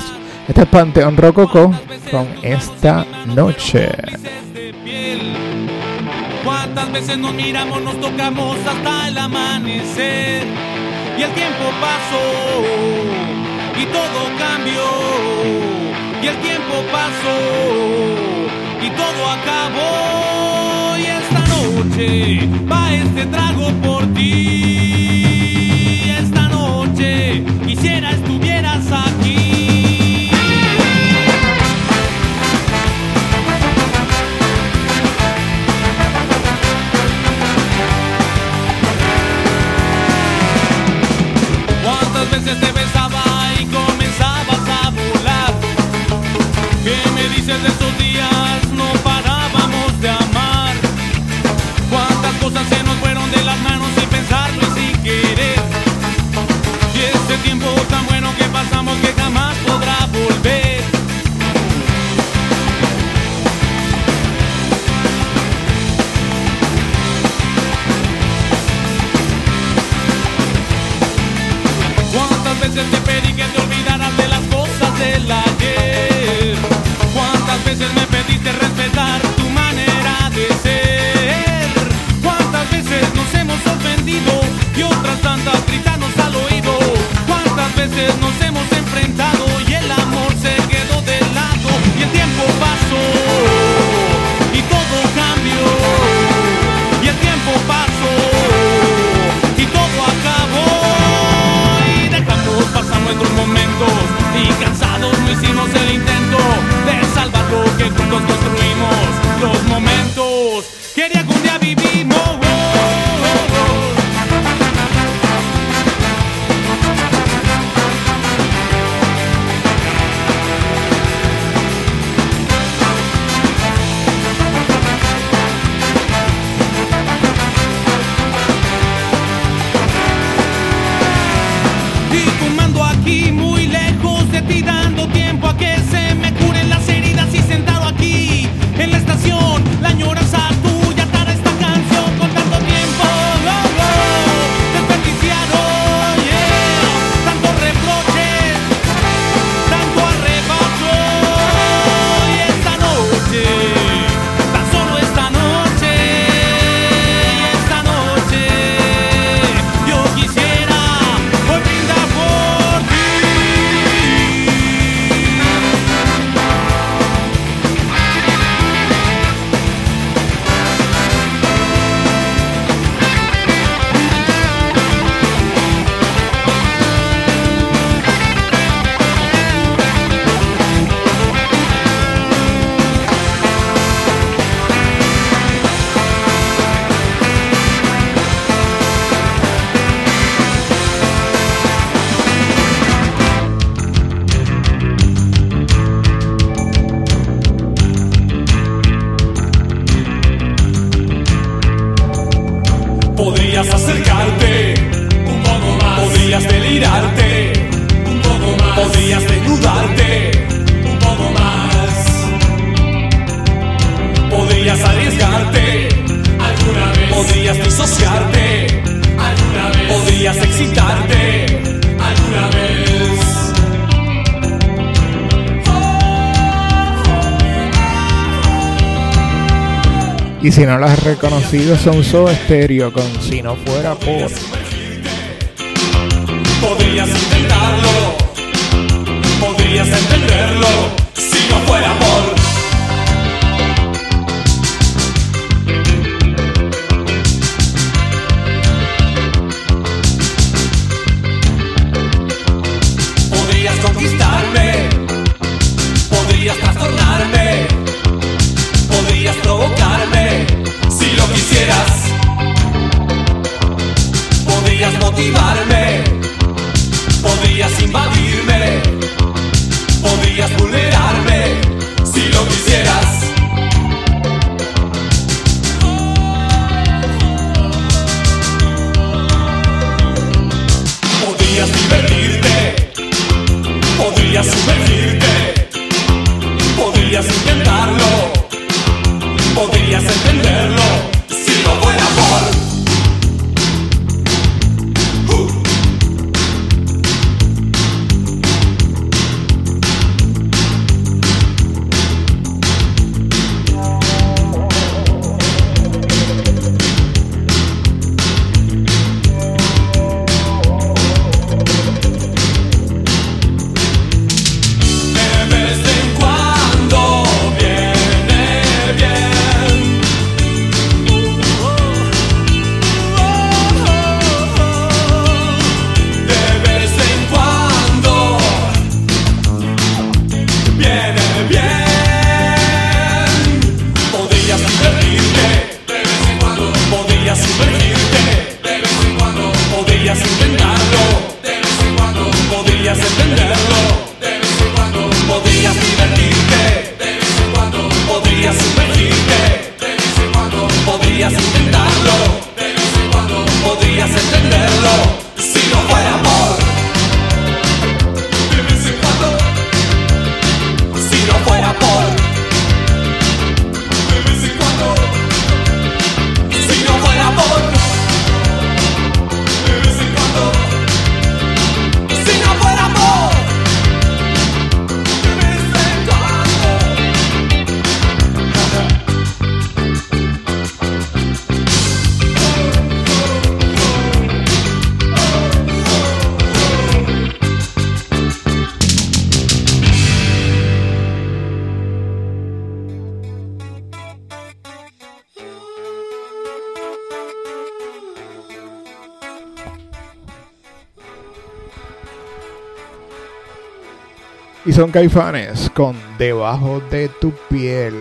Este es Panteón Rococo con esta noche. Cuántas veces nos miramos, nos tocamos hasta el amanecer. Y el tiempo pasó y todo cambió. Y el tiempo pasó y todo acabó va este trago por ti. tiempo tan bueno que pasamos que jamás podrá volver. ¿Cuántas veces te pedí que te olvidaras de las cosas del ayer? ¿Cuántas veces me pediste respetar tu manera de ser? ¿Cuántas veces nos hemos ofendido y otras tantas gritando? não sei Fido Sonso Estéreo con Si no fuera por. Podrías intentarlo, podrías entenderlo. son Caifanes con Debajo de tu piel.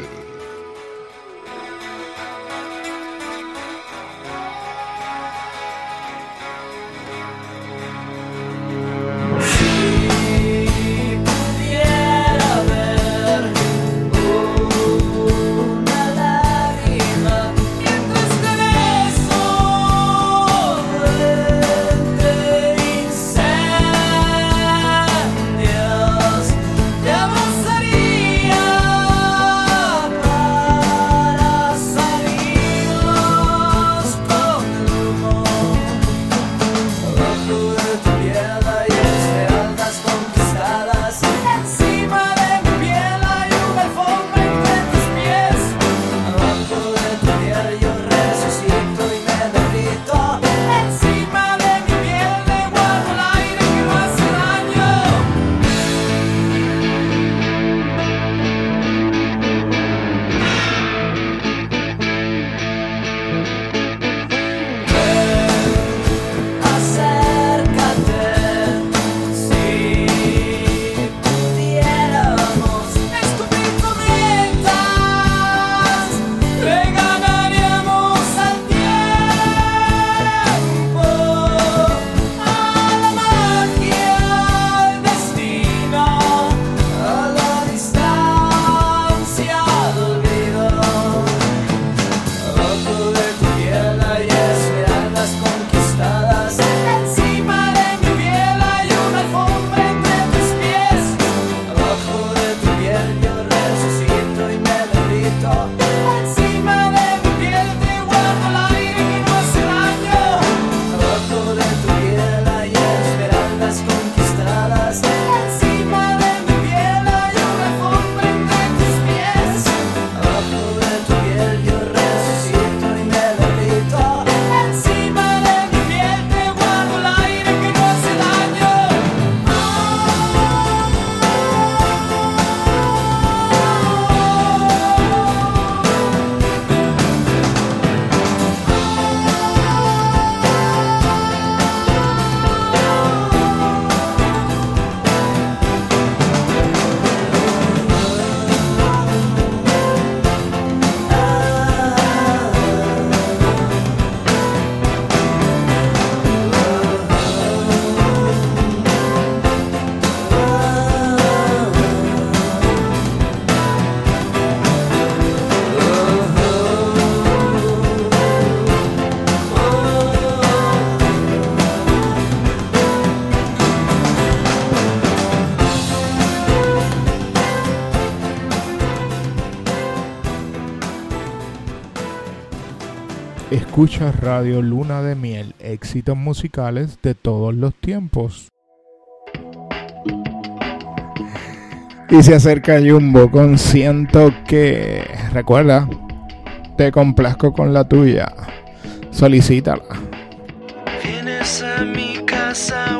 Escucha Radio Luna de Miel, éxitos musicales de todos los tiempos. Y se acerca Jumbo, consiento que, recuerda, te complazco con la tuya, solicítala. Vienes a mi casa.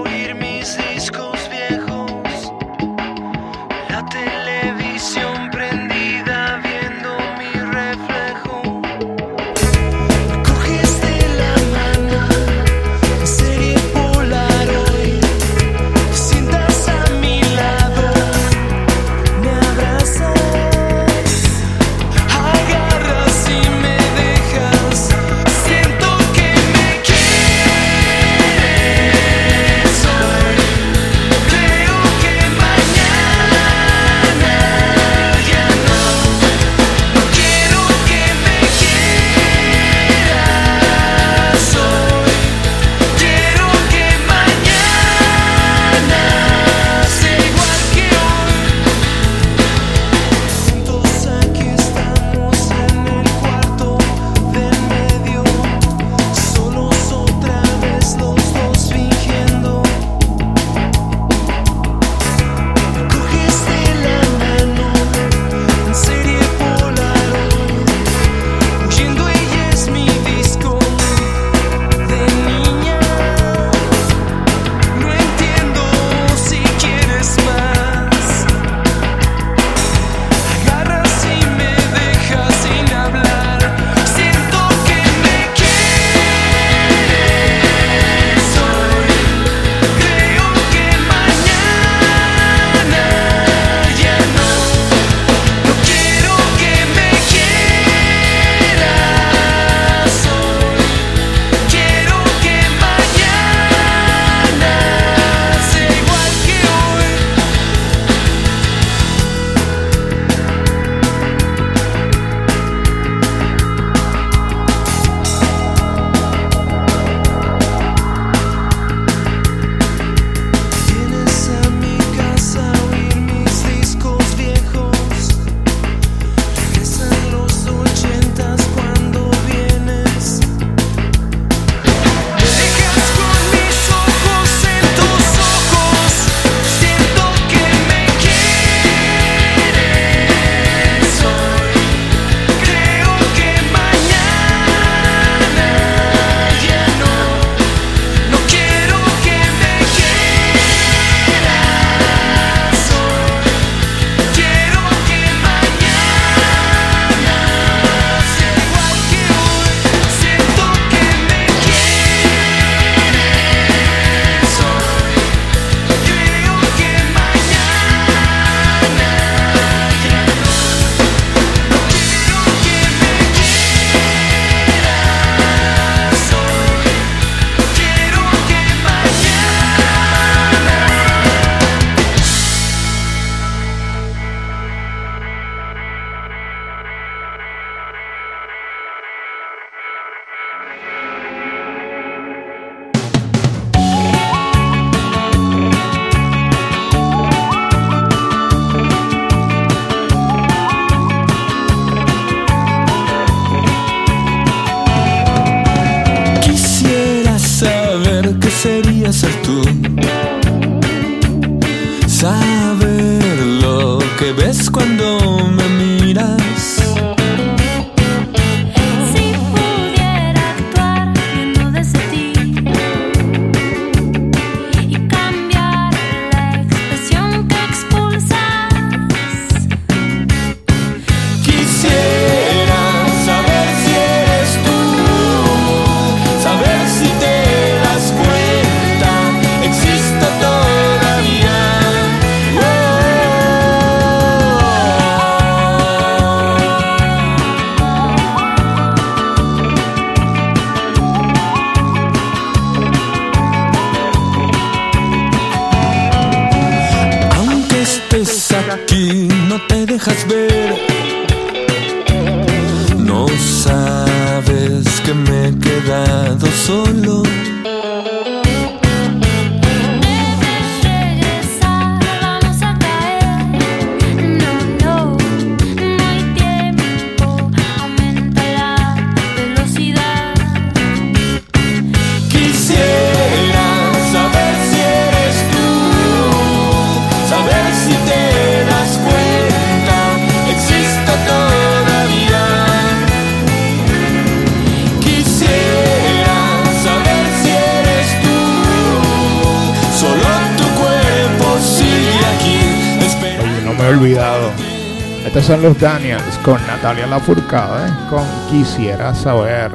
Natalia Lafourcade ¿eh? con Quisiera saber.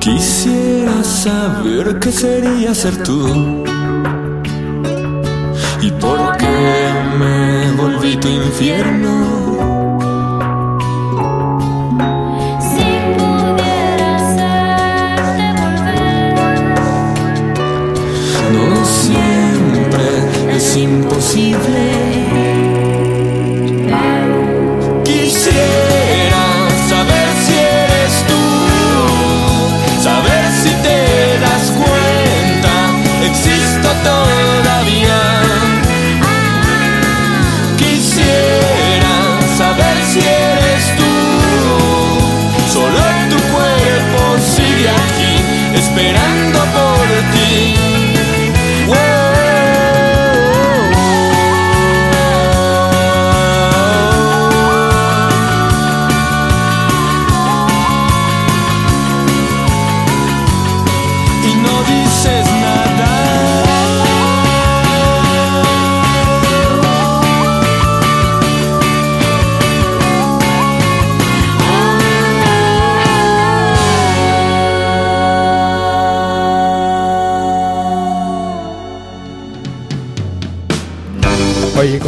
Quisiera saber qué sería ser tú y por qué me volví tu infierno. imposible.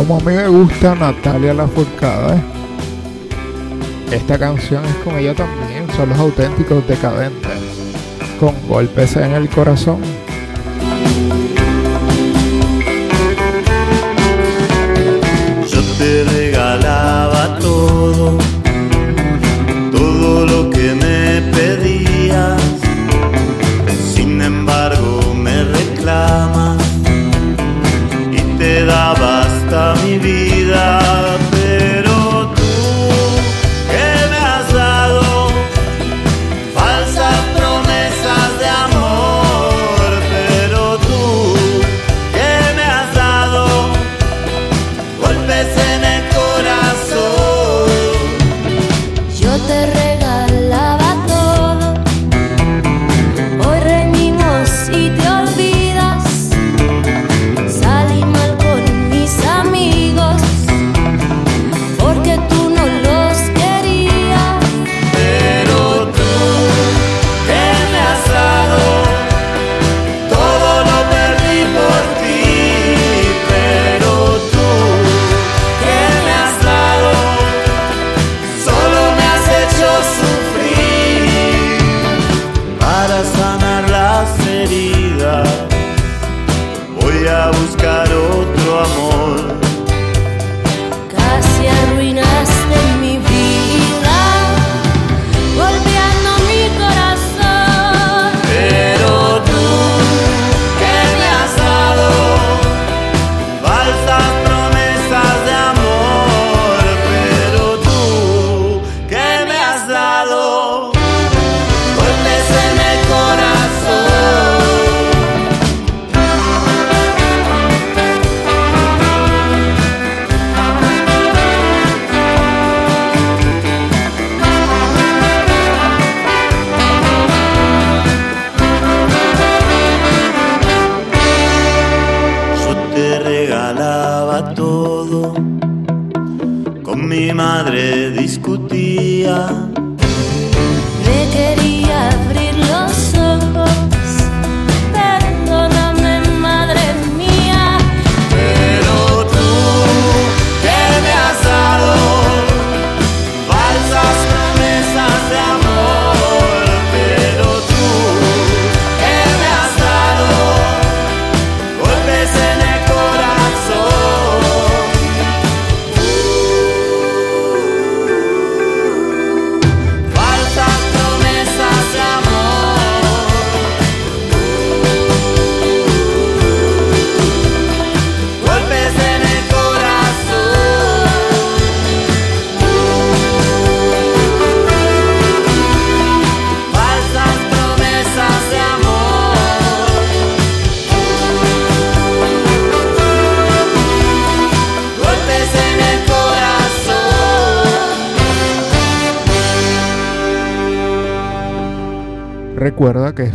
como a mí me gusta Natalia Lafourcade, eh. esta canción es con ella también, son los auténticos decadentes, con golpes en el corazón. Yo te regalaba todo, todo lo que me pedías, sin embargo me reclamas y te dabas mi vida.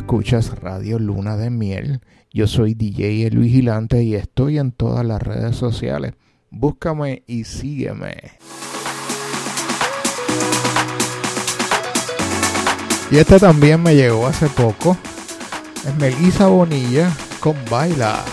Escuchas Radio Luna de Miel. Yo soy DJ El Vigilante y estoy en todas las redes sociales. Búscame y sígueme. Y este también me llegó hace poco. Es Melissa Bonilla con Baila.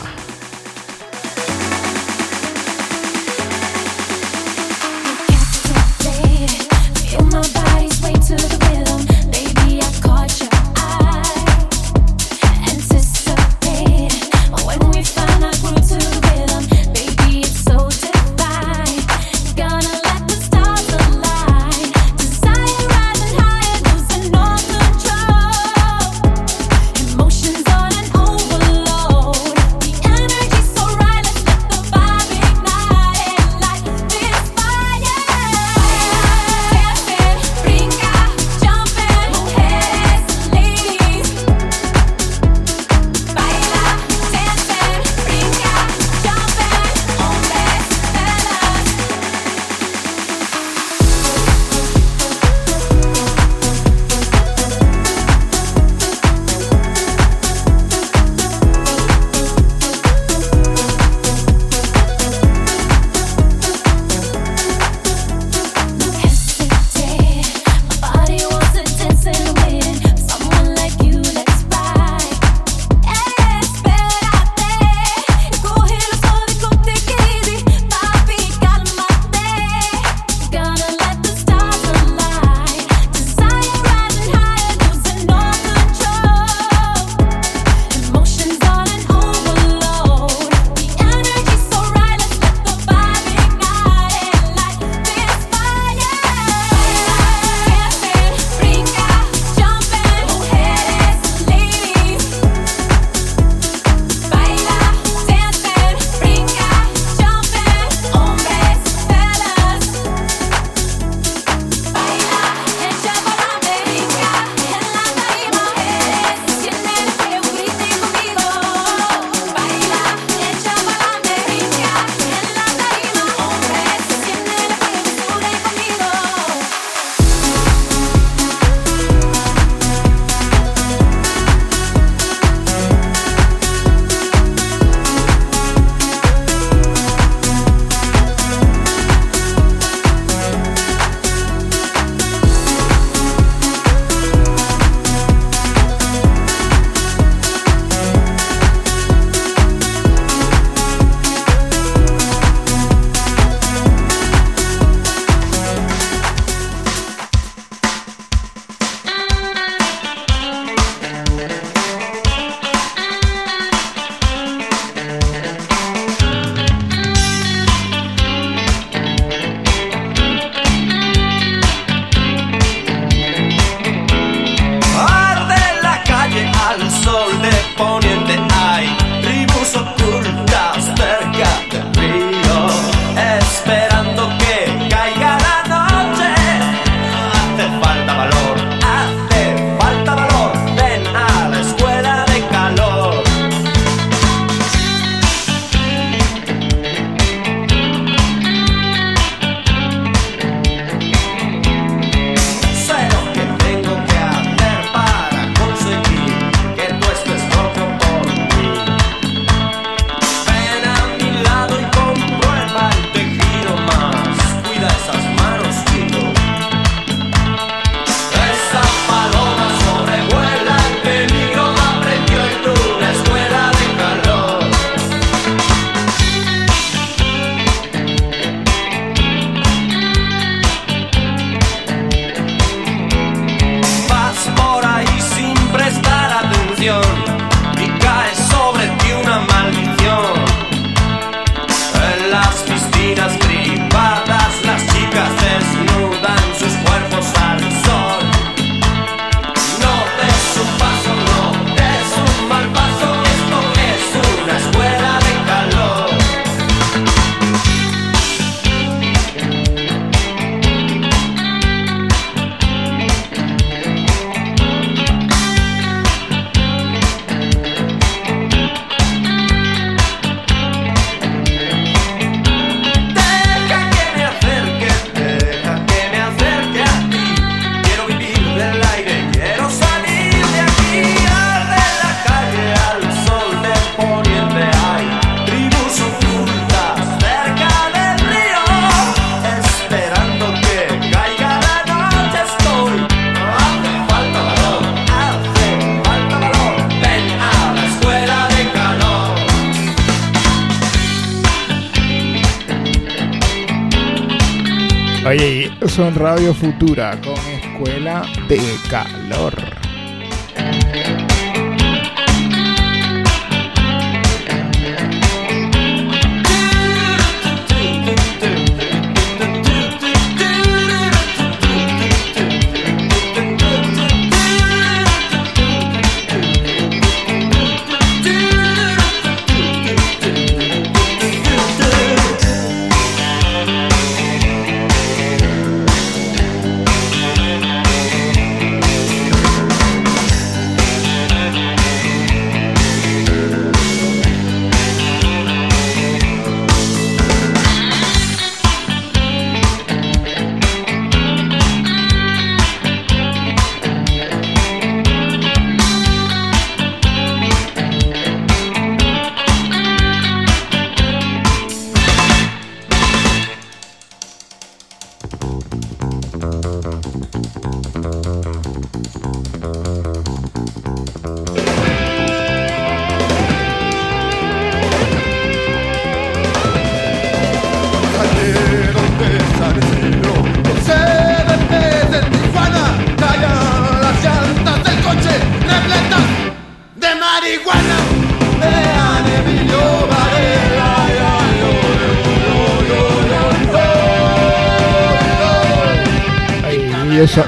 Futura con Escuela de Calor.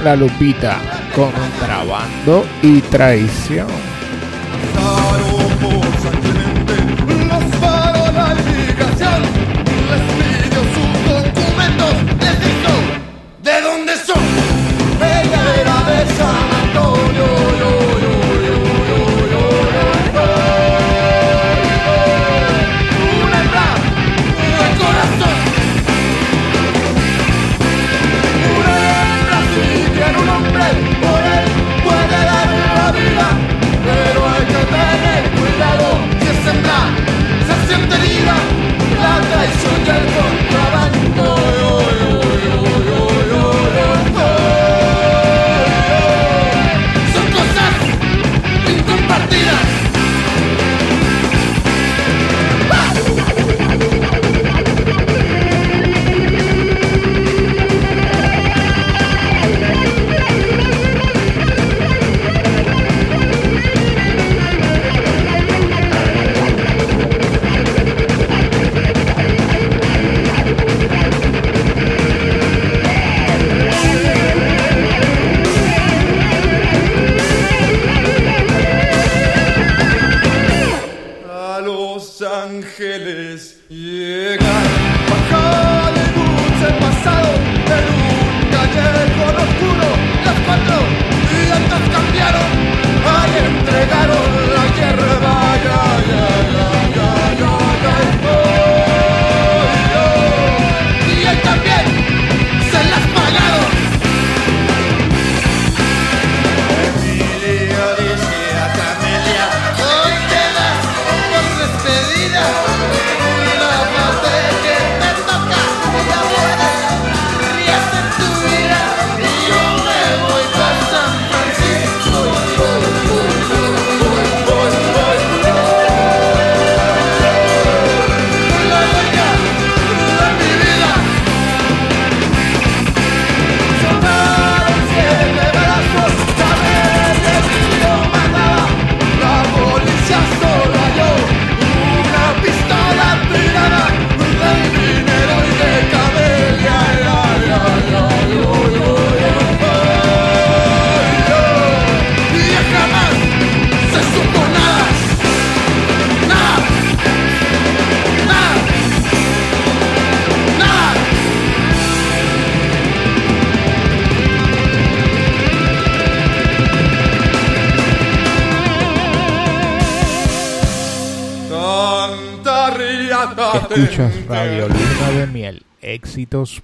La Lupita, Contrabando y Traición.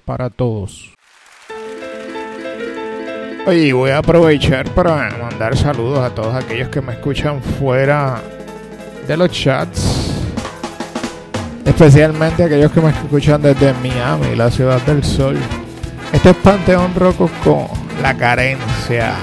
para todos. Y voy a aprovechar para mandar saludos a todos aquellos que me escuchan fuera de los chats. Especialmente aquellos que me escuchan desde Miami, la ciudad del sol. Este es Panteón Rococo, la carencia.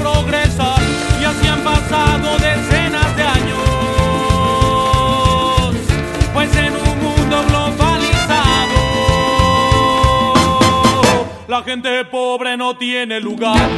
Progresar. Y así han pasado decenas de años. Pues en un mundo globalizado, la gente pobre no tiene lugar.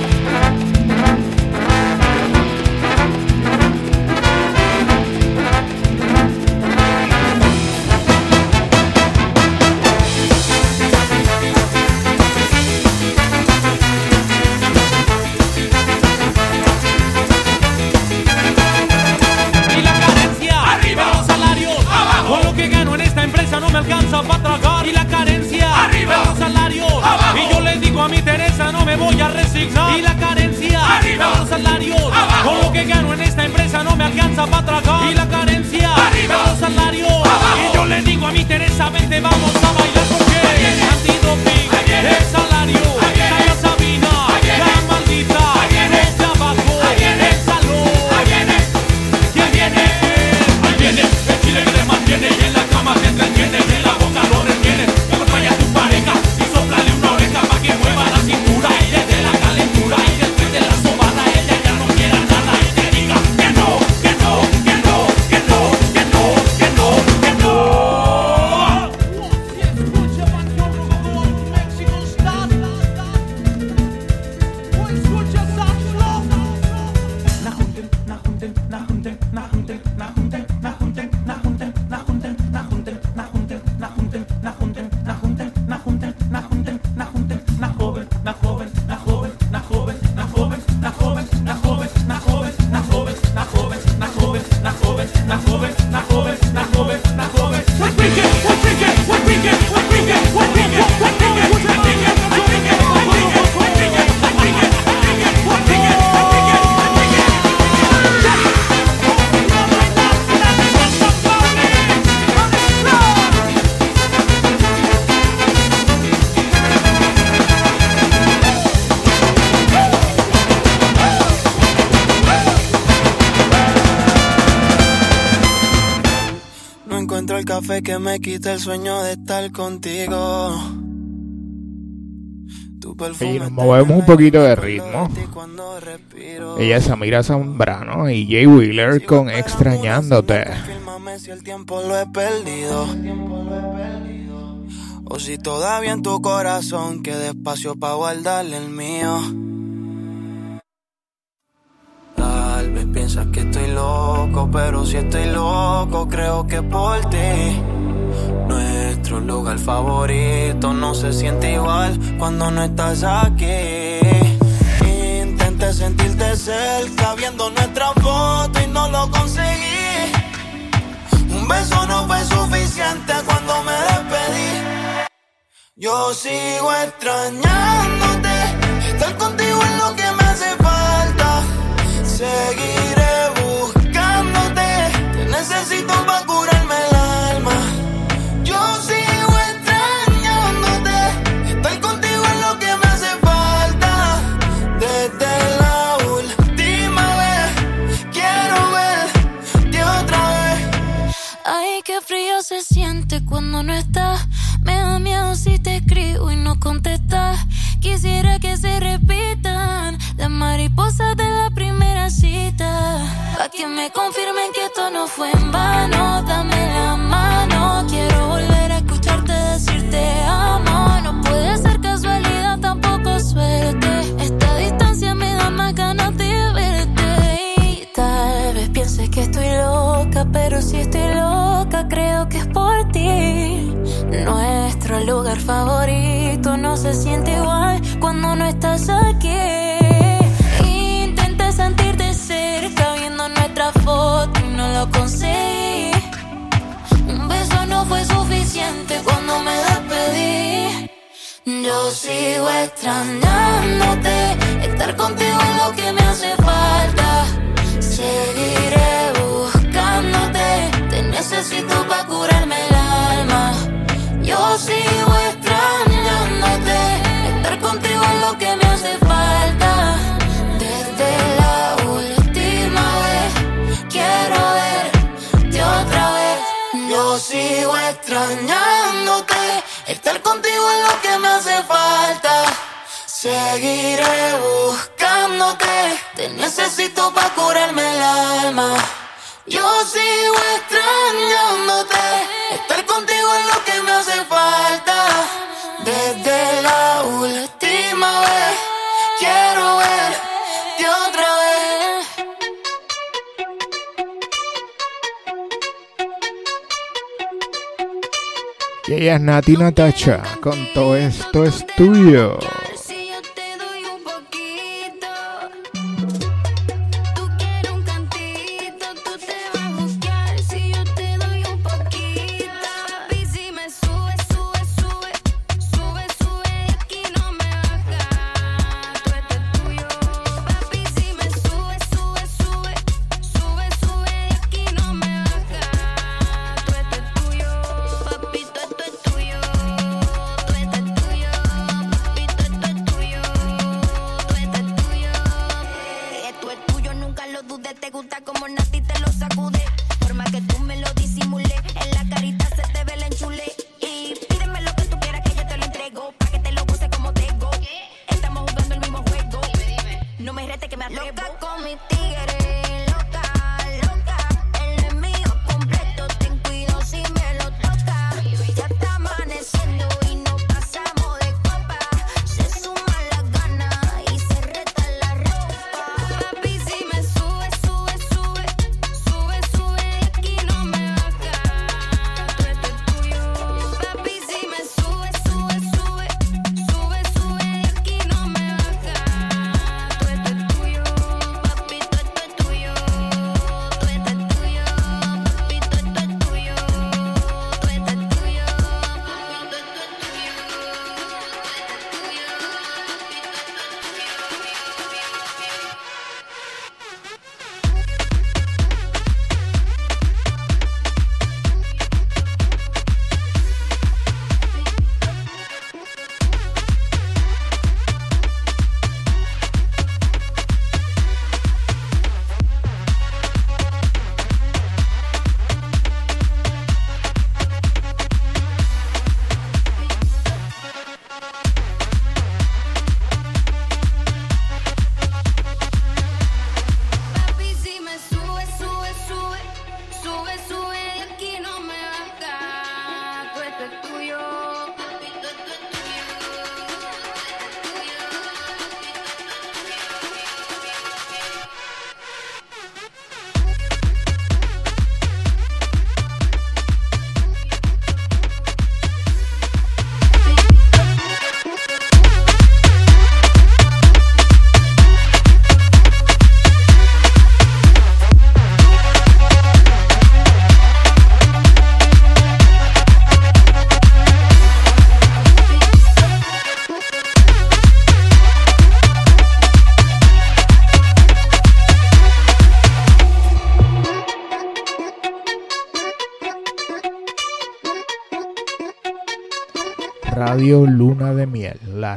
Alcanza para tragar. Y la carencia arriba. los salarios. Abajo. Y yo le digo a mi Teresa no me voy a resignar. Y la carencia arriba. los salarios. Abajo. Con lo que gano en esta empresa no me alcanza para tragar. Y la carencia arriba. los salarios. Abajo. Y yo le digo a mi Teresa vente vamos a bailar głowy, tak wyjdzie, tak. Café que me quita el sueño de estar contigo. Y nos movemos un poquito de ritmo. Ella es Samira Zambrano y Jay Wheeler con Extrañándote. Si el tiempo lo he perdido. O si todavía en tu corazón queda espacio para guardarle el mío. Piensas que estoy loco, pero si estoy loco, creo que por ti. Nuestro lugar favorito no se siente igual cuando no estás aquí. Intenté sentirte cerca viendo nuestra foto y no lo conseguí. Un beso no fue suficiente cuando me despedí. Yo sigo extrañándote. Estar contigo es lo que. Seguiré buscándote. Te necesito para curarme el alma. Yo sigo extrañándote. Estar contigo es lo que me hace falta. Desde la última vez. Quiero verte otra vez. Ay, qué frío se siente cuando no estás. Me da miedo si te escribo y no contestas. Quisiera que se repitan las mariposas de la primera cita. Que me confirmen que esto no fue en vano. Dame la mano. Quiero volver a escucharte decir te amo. No puede ser casualidad, tampoco suerte. Esta distancia me da más ganas de verte. Tal vez pienses que estoy loca, pero si estoy loca, creo que es por ti. Nuestro lugar favorito no se siente igual cuando no estás aquí. lo conseguí. Un beso no fue suficiente cuando me despedí. Yo sigo extrañándote, estar contigo es lo que me hace falta. Seguiré buscándote, te necesito para curarme el alma. Yo sigo extrañándote. extrañándote. Estar contigo es lo que me hace falta. Seguiré buscándote. Te necesito para curarme el alma. Yo sigo extrañándote. Estar contigo es lo que me hace falta. Desde la última vez quiero ver Y ella es Nati Natacha con todo esto es tuyo.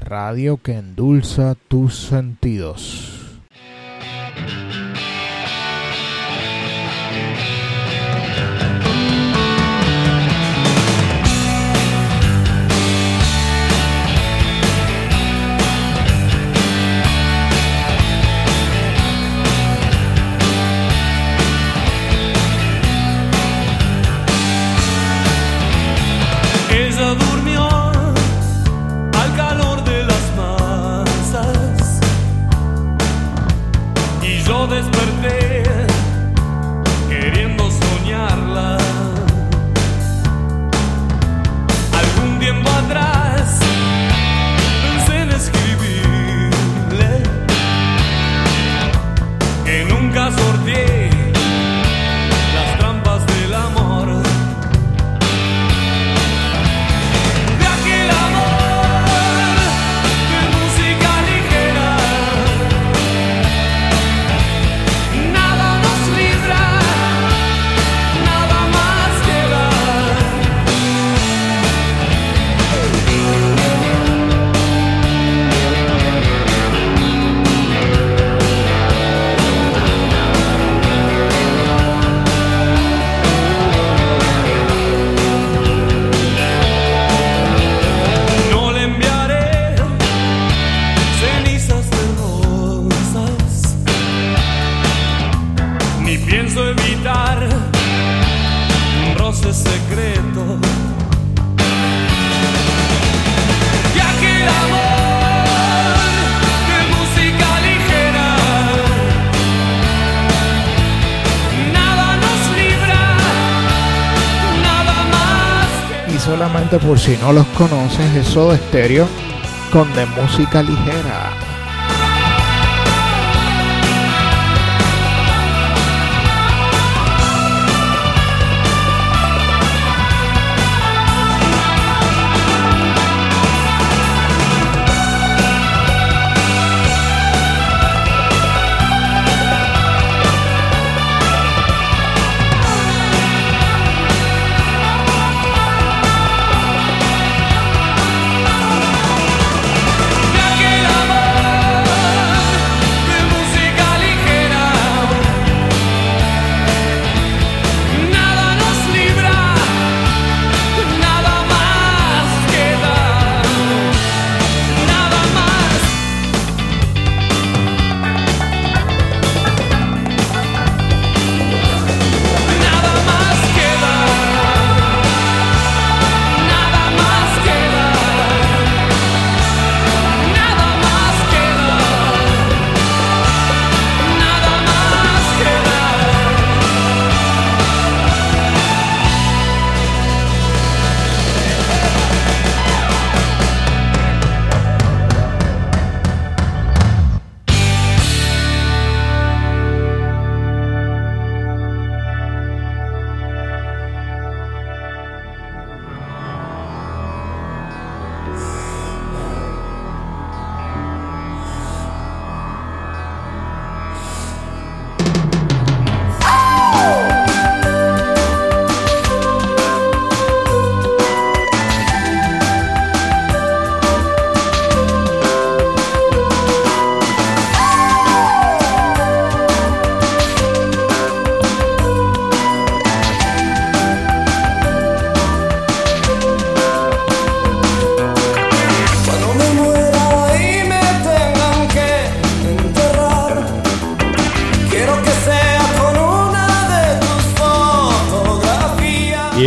radio que endulza tus sentidos. no los conoces, es Soda estéreo con de música ligera.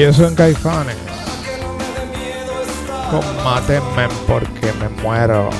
eso en Caifanes. Combatenme porque me muero.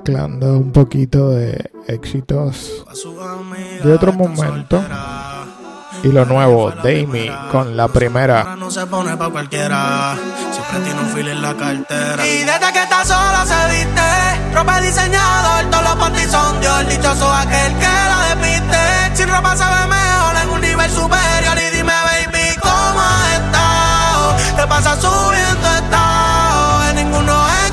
Mezclando un poquito de éxitos de otro momento y lo nuevo, Damie con la primera. No se pone pa' cualquiera. Siempre tiene un fil en la cartera. Y desde que está sola se viste Ropa diseñador, todos los panties son Dios Dichoso aquel que la despiste Sin ropa se ve mejor en un nivel superior Y dime baby, ¿cómo has estado? Te pasa subiendo estado En ninguno he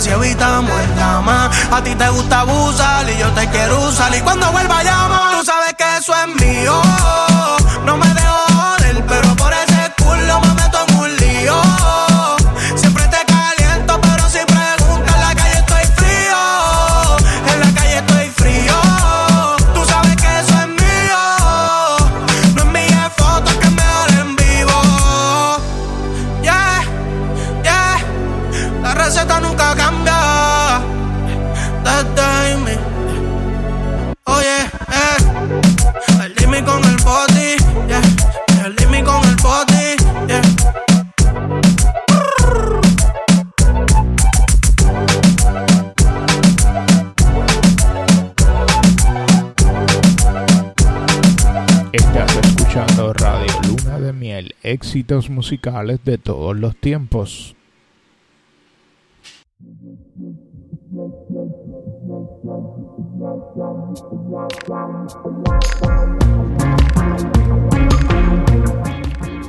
Si evitamos el cama. A ti te gusta abusar y yo te quiero usar. Y cuando vuelva llamo, tú sabes que eso es mío. No me éxitos musicales de todos los tiempos.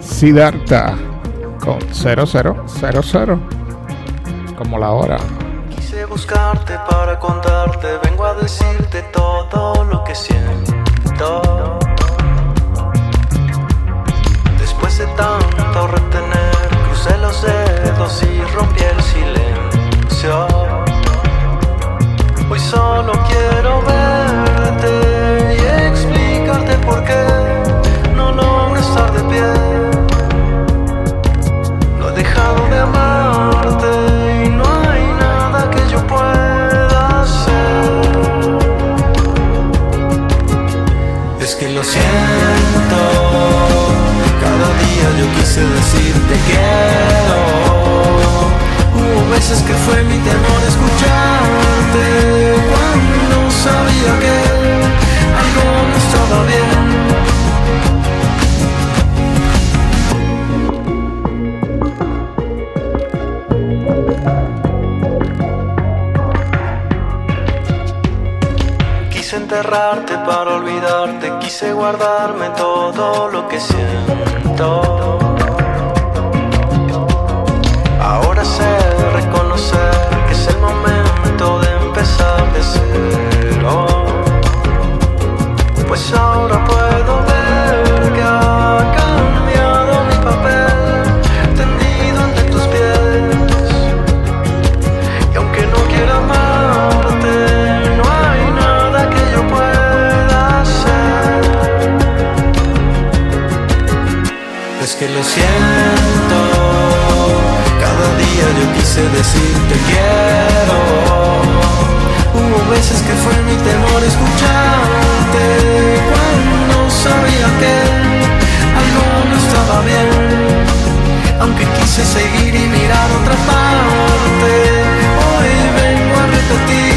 Siddhartha con 0000 como la hora. Quise buscarte para contarte, vengo a decirte todo lo que siento. De tanto retener, crucé los dedos y rompí el silencio. Hoy solo quiero verte y explicarte por qué no logro estar de pie. No he dejado de amarte y no hay nada que yo pueda hacer. Es que lo siento, yo quise decirte quiero. Hubo veces que fue mi temor escucharte cuando sabía que algo no estaba bien. Quise enterrarte para olvidarte, quise guardarme todo lo que siento. Ahora sé reconocer que es el momento de empezar de cero. Pues ahora quise decirte quiero. Hubo veces que fue mi temor escucharte cuando sabía que algo no estaba bien. Aunque quise seguir y mirar otra parte, hoy vengo a repetirte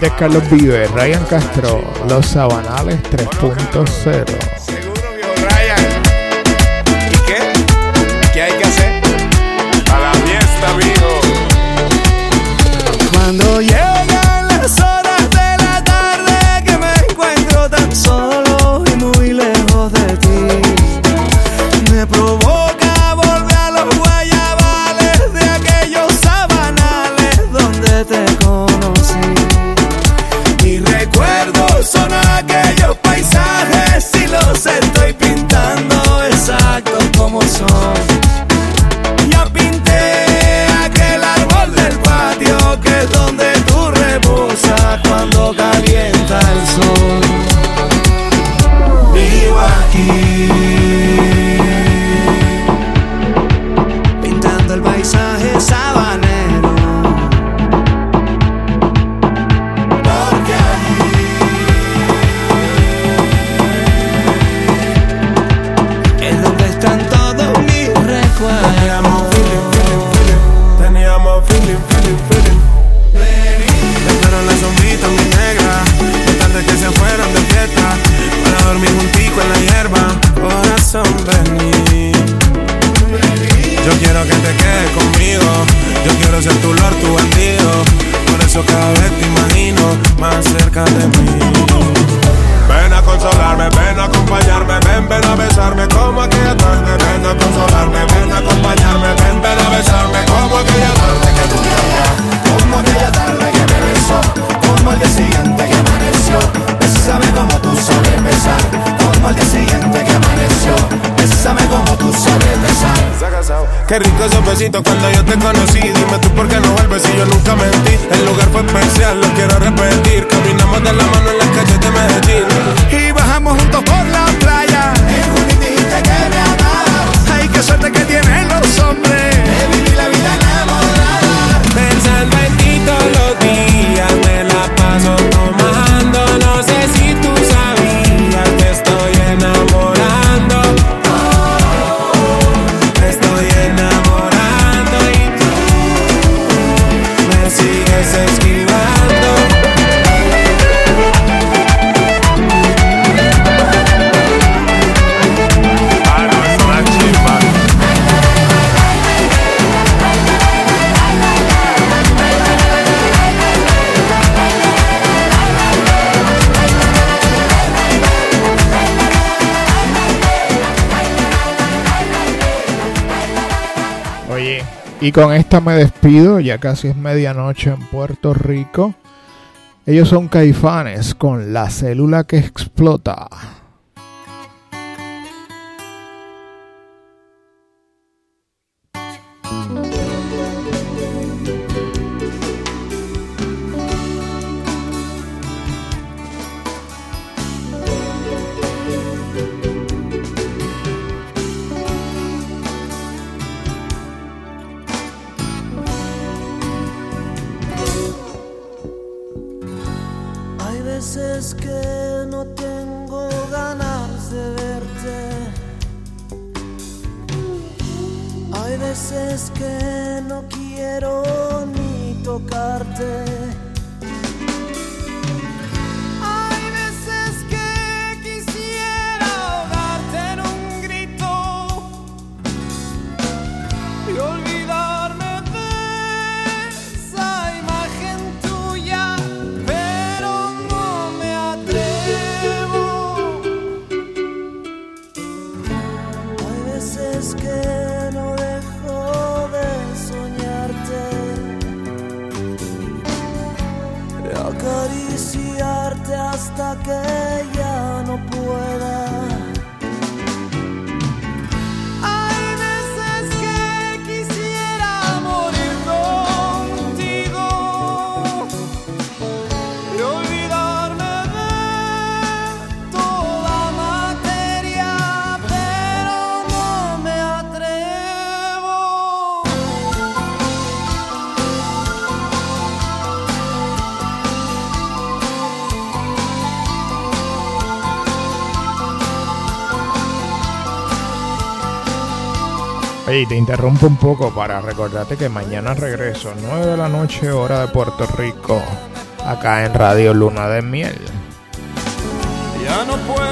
Este es Carlos Vives, Ryan Castro, Los Sabanales 3.0. ¿Y qué? ¿Qué hay que hacer? A la fiesta, amigo. Cuando Yo quiero que te quedes conmigo. Yo quiero ser tu lord, tu bandido. Por eso cada vez te imagino más cerca de mí. Ven a consolarme, ven a acompañarme, ven, ven a besarme como aquella tarde. Ven a consolarme, ven a acompañarme, ven, ven a besarme como aquella tarde que tú me. Como aquella tarde que me besó, como el día siguiente que amaneció. Bésame como tú sabes besar, como el día siguiente que amaneció. Bésame como tú sabes besar. Qué rico esos besitos cuando yo te conocí. Dime tú por qué no vuelves si yo nunca mentí. El lugar fue especial, lo quiero repetir. Caminamos de la mano en las calles de Medellín. Y bajamos juntos por la playa. En junio dijiste que me amabas. Ay, qué suerte que tienen los hombres. De vivir la vida enamorada. Pensando en ti todos los días, y con esta me despido, ya casi es medianoche en Puerto Rico. Ellos son caifanes con la célula que explota. Oye, y te interrumpo un poco para recordarte que mañana regreso, 9 de la noche, hora de Puerto Rico. acá en Radio Luna de Miel. Ya no puedo